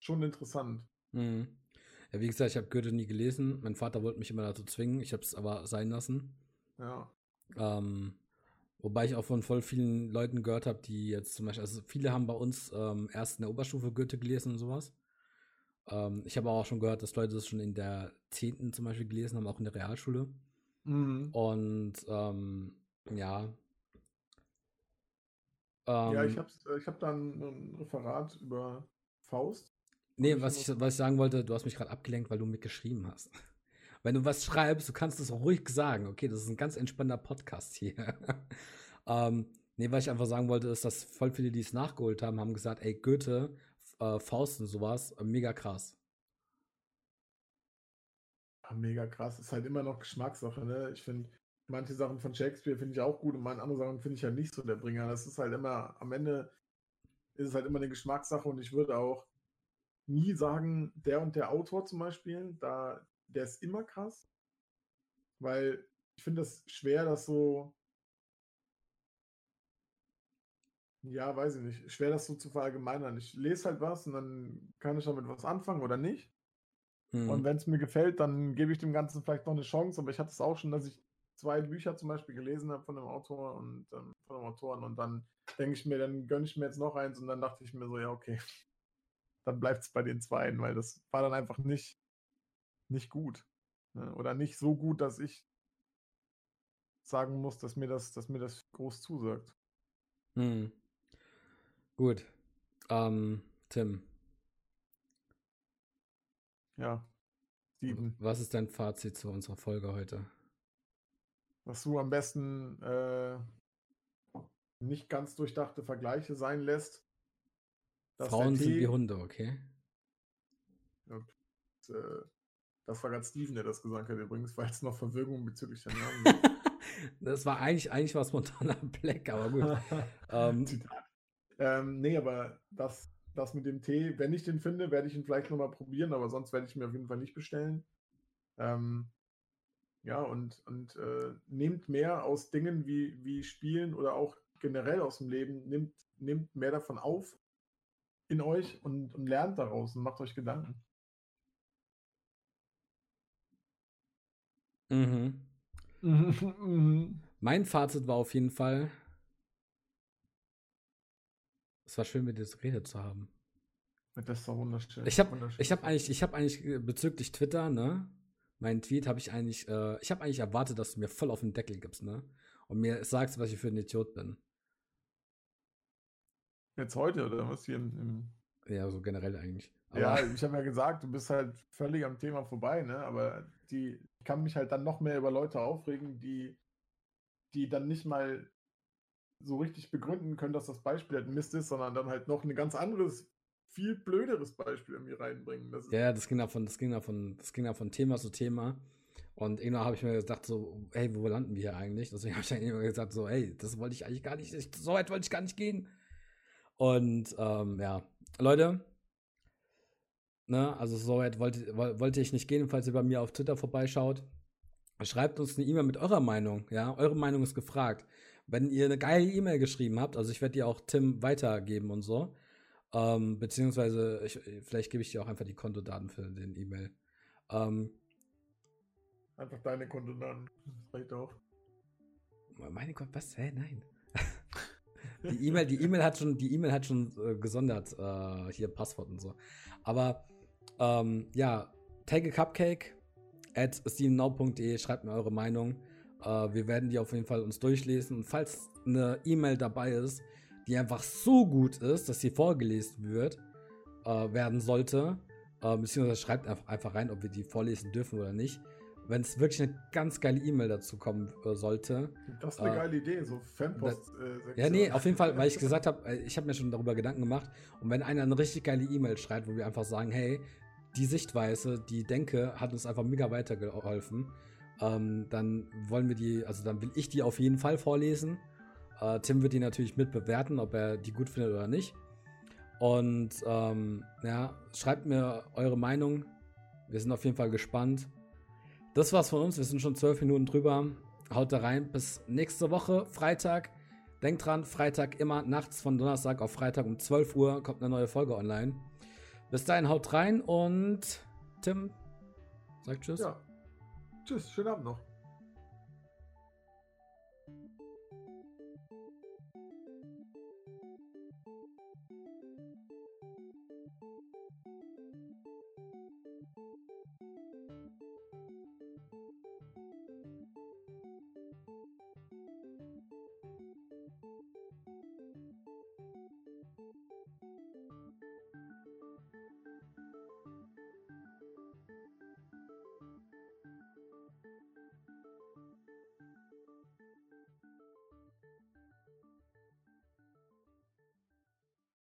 schon interessant. Mhm. Ja, wie gesagt, ich habe Goethe nie gelesen. Mein Vater wollte mich immer dazu zwingen. Ich habe es aber sein lassen. Ja. Ähm, Wobei ich auch von voll vielen Leuten gehört habe, die jetzt zum Beispiel, also viele haben bei uns ähm, erst in der Oberstufe Goethe gelesen und sowas. Ähm, ich habe auch schon gehört, dass Leute das schon in der 10. zum Beispiel gelesen haben, auch in der Realschule. Mhm. Und ähm, ja. ja, ich habe äh, ich hab dann ein Referat über Faust. Nee, was ich, was ich sagen wollte, du hast mich gerade abgelenkt, weil du mitgeschrieben hast. *laughs* Wenn du was schreibst, du kannst es ruhig sagen. Okay, das ist ein ganz entspannter Podcast hier. *laughs* ähm, nee, was ich einfach sagen wollte, ist, dass voll viele, die es nachgeholt haben, haben gesagt, ey, Goethe, äh, Faust und sowas, äh, mega krass. Ja, mega krass. Ist halt immer noch Geschmackssache, ne? Ich finde, manche Sachen von Shakespeare finde ich auch gut und manche andere Sachen finde ich ja halt nicht so der Bringer. Das ist halt immer, am Ende ist es halt immer eine Geschmackssache und ich würde auch nie sagen, der und der Autor zum Beispiel, da der ist immer krass, weil ich finde das schwer, das so, ja, weiß ich nicht, schwer das so zu verallgemeinern. Ich lese halt was und dann kann ich damit was anfangen oder nicht. Mhm. Und wenn es mir gefällt, dann gebe ich dem Ganzen vielleicht noch eine Chance, aber ich hatte es auch schon, dass ich zwei Bücher zum Beispiel gelesen habe von einem Autor und ähm, von einem Autoren und dann denke ich mir, dann gönne ich mir jetzt noch eins und dann dachte ich mir so, ja, okay, dann bleibt es bei den zweien, weil das war dann einfach nicht, nicht gut. Ne? Oder nicht so gut, dass ich sagen muss, dass mir das, dass mir das groß zusagt. Hm. Gut. Ähm, Tim. Ja. Steven. Was ist dein Fazit zu unserer Folge heute? Dass du am besten äh, nicht ganz durchdachte Vergleiche sein lässt. Frauen sind wie Hunde, okay? Und, äh, das war gerade Steven, der das gesagt hat übrigens, weil es noch Verwirrung bezüglich der Namen gibt. *laughs* das war eigentlich, eigentlich war spontaner *laughs* Black, aber gut. ähm, *laughs* ähm, nee, aber das, das mit dem Tee, wenn ich den finde, werde ich ihn vielleicht nochmal probieren, aber sonst werde ich mir auf jeden Fall nicht bestellen. Ähm, ja, und, und äh, nehmt mehr aus Dingen wie, wie Spielen oder auch generell aus dem Leben, nimmt, nimmt mehr davon auf in euch und, und lernt daraus und macht euch Gedanken. Mhm. mhm. *laughs* mein Fazit war auf jeden Fall, es war schön, mit dir geredet zu haben. Das ist doch wunderschön. Ich habe hab eigentlich, ich hab eigentlich äh, bezüglich Twitter, ne, meinen Tweet habe ich eigentlich, äh, ich habe eigentlich erwartet, dass du mir voll auf den Deckel gibst, ne? Und mir sagst, was ich für ein Idiot bin. Jetzt heute oder was hier im. im ja, so generell eigentlich. Aber ja, ich habe ja gesagt, du bist halt völlig am Thema vorbei, ne? Aber die ich kann mich halt dann noch mehr über Leute aufregen, die, die dann nicht mal so richtig begründen können, dass das Beispiel halt Mist ist, sondern dann halt noch ein ganz anderes, viel blöderes Beispiel irgendwie reinbringen. Das ja, das ging davon, das ging davon, das ging davon Thema zu Thema. Und irgendwann habe ich mir gedacht, so, hey, wo landen wir hier eigentlich? Deswegen habe ich dann immer gesagt, so, hey, das wollte ich eigentlich gar nicht, so weit wollte ich gar nicht gehen. Und ähm, ja, Leute, ne, also so weit wollte, wollte ich nicht gehen, falls ihr bei mir auf Twitter vorbeischaut. Schreibt uns eine E-Mail mit eurer Meinung, ja, eure Meinung ist gefragt. Wenn ihr eine geile E-Mail geschrieben habt, also ich werde die auch Tim weitergeben und so, ähm, beziehungsweise ich, vielleicht gebe ich dir auch einfach die Kontodaten für den E-Mail. Ähm, einfach deine Kontodaten, vielleicht auch. Meine Gott, was? Hä? Nein. Die E-Mail, die E-Mail hat schon, die E-Mail hat schon äh, gesondert äh, hier Passwort und so. Aber ähm, ja, take a cupcake at steamnow.de, schreibt mir eure Meinung. Äh, wir werden die auf jeden Fall uns durchlesen. Und falls eine E-Mail dabei ist, die einfach so gut ist, dass sie vorgelesen wird, äh, werden sollte, äh, beziehungsweise schreibt einfach, einfach rein, ob wir die vorlesen dürfen oder nicht. Wenn es wirklich eine ganz geile E-Mail dazu kommen äh, sollte. Das ist eine äh, geile Idee, so Fanpost. Äh, ja, nee, auf jeden Fall, weil ich *laughs* gesagt habe, äh, ich habe mir schon darüber Gedanken gemacht. Und wenn einer eine richtig geile E-Mail schreibt, wo wir einfach sagen, hey, die Sichtweise, die Denke hat uns einfach mega weitergeholfen ähm, dann wollen wir die, also dann will ich die auf jeden Fall vorlesen. Äh, Tim wird die natürlich mit bewerten, ob er die gut findet oder nicht. Und ähm, ja, schreibt mir eure Meinung. Wir sind auf jeden Fall gespannt. Das war's von uns. Wir sind schon zwölf Minuten drüber. Haut da rein. Bis nächste Woche, Freitag. Denkt dran, Freitag immer nachts von Donnerstag auf Freitag um 12 Uhr kommt eine neue Folge online. Bis dahin haut rein und Tim sagt Tschüss. Ja. Tschüss, schönen Abend noch.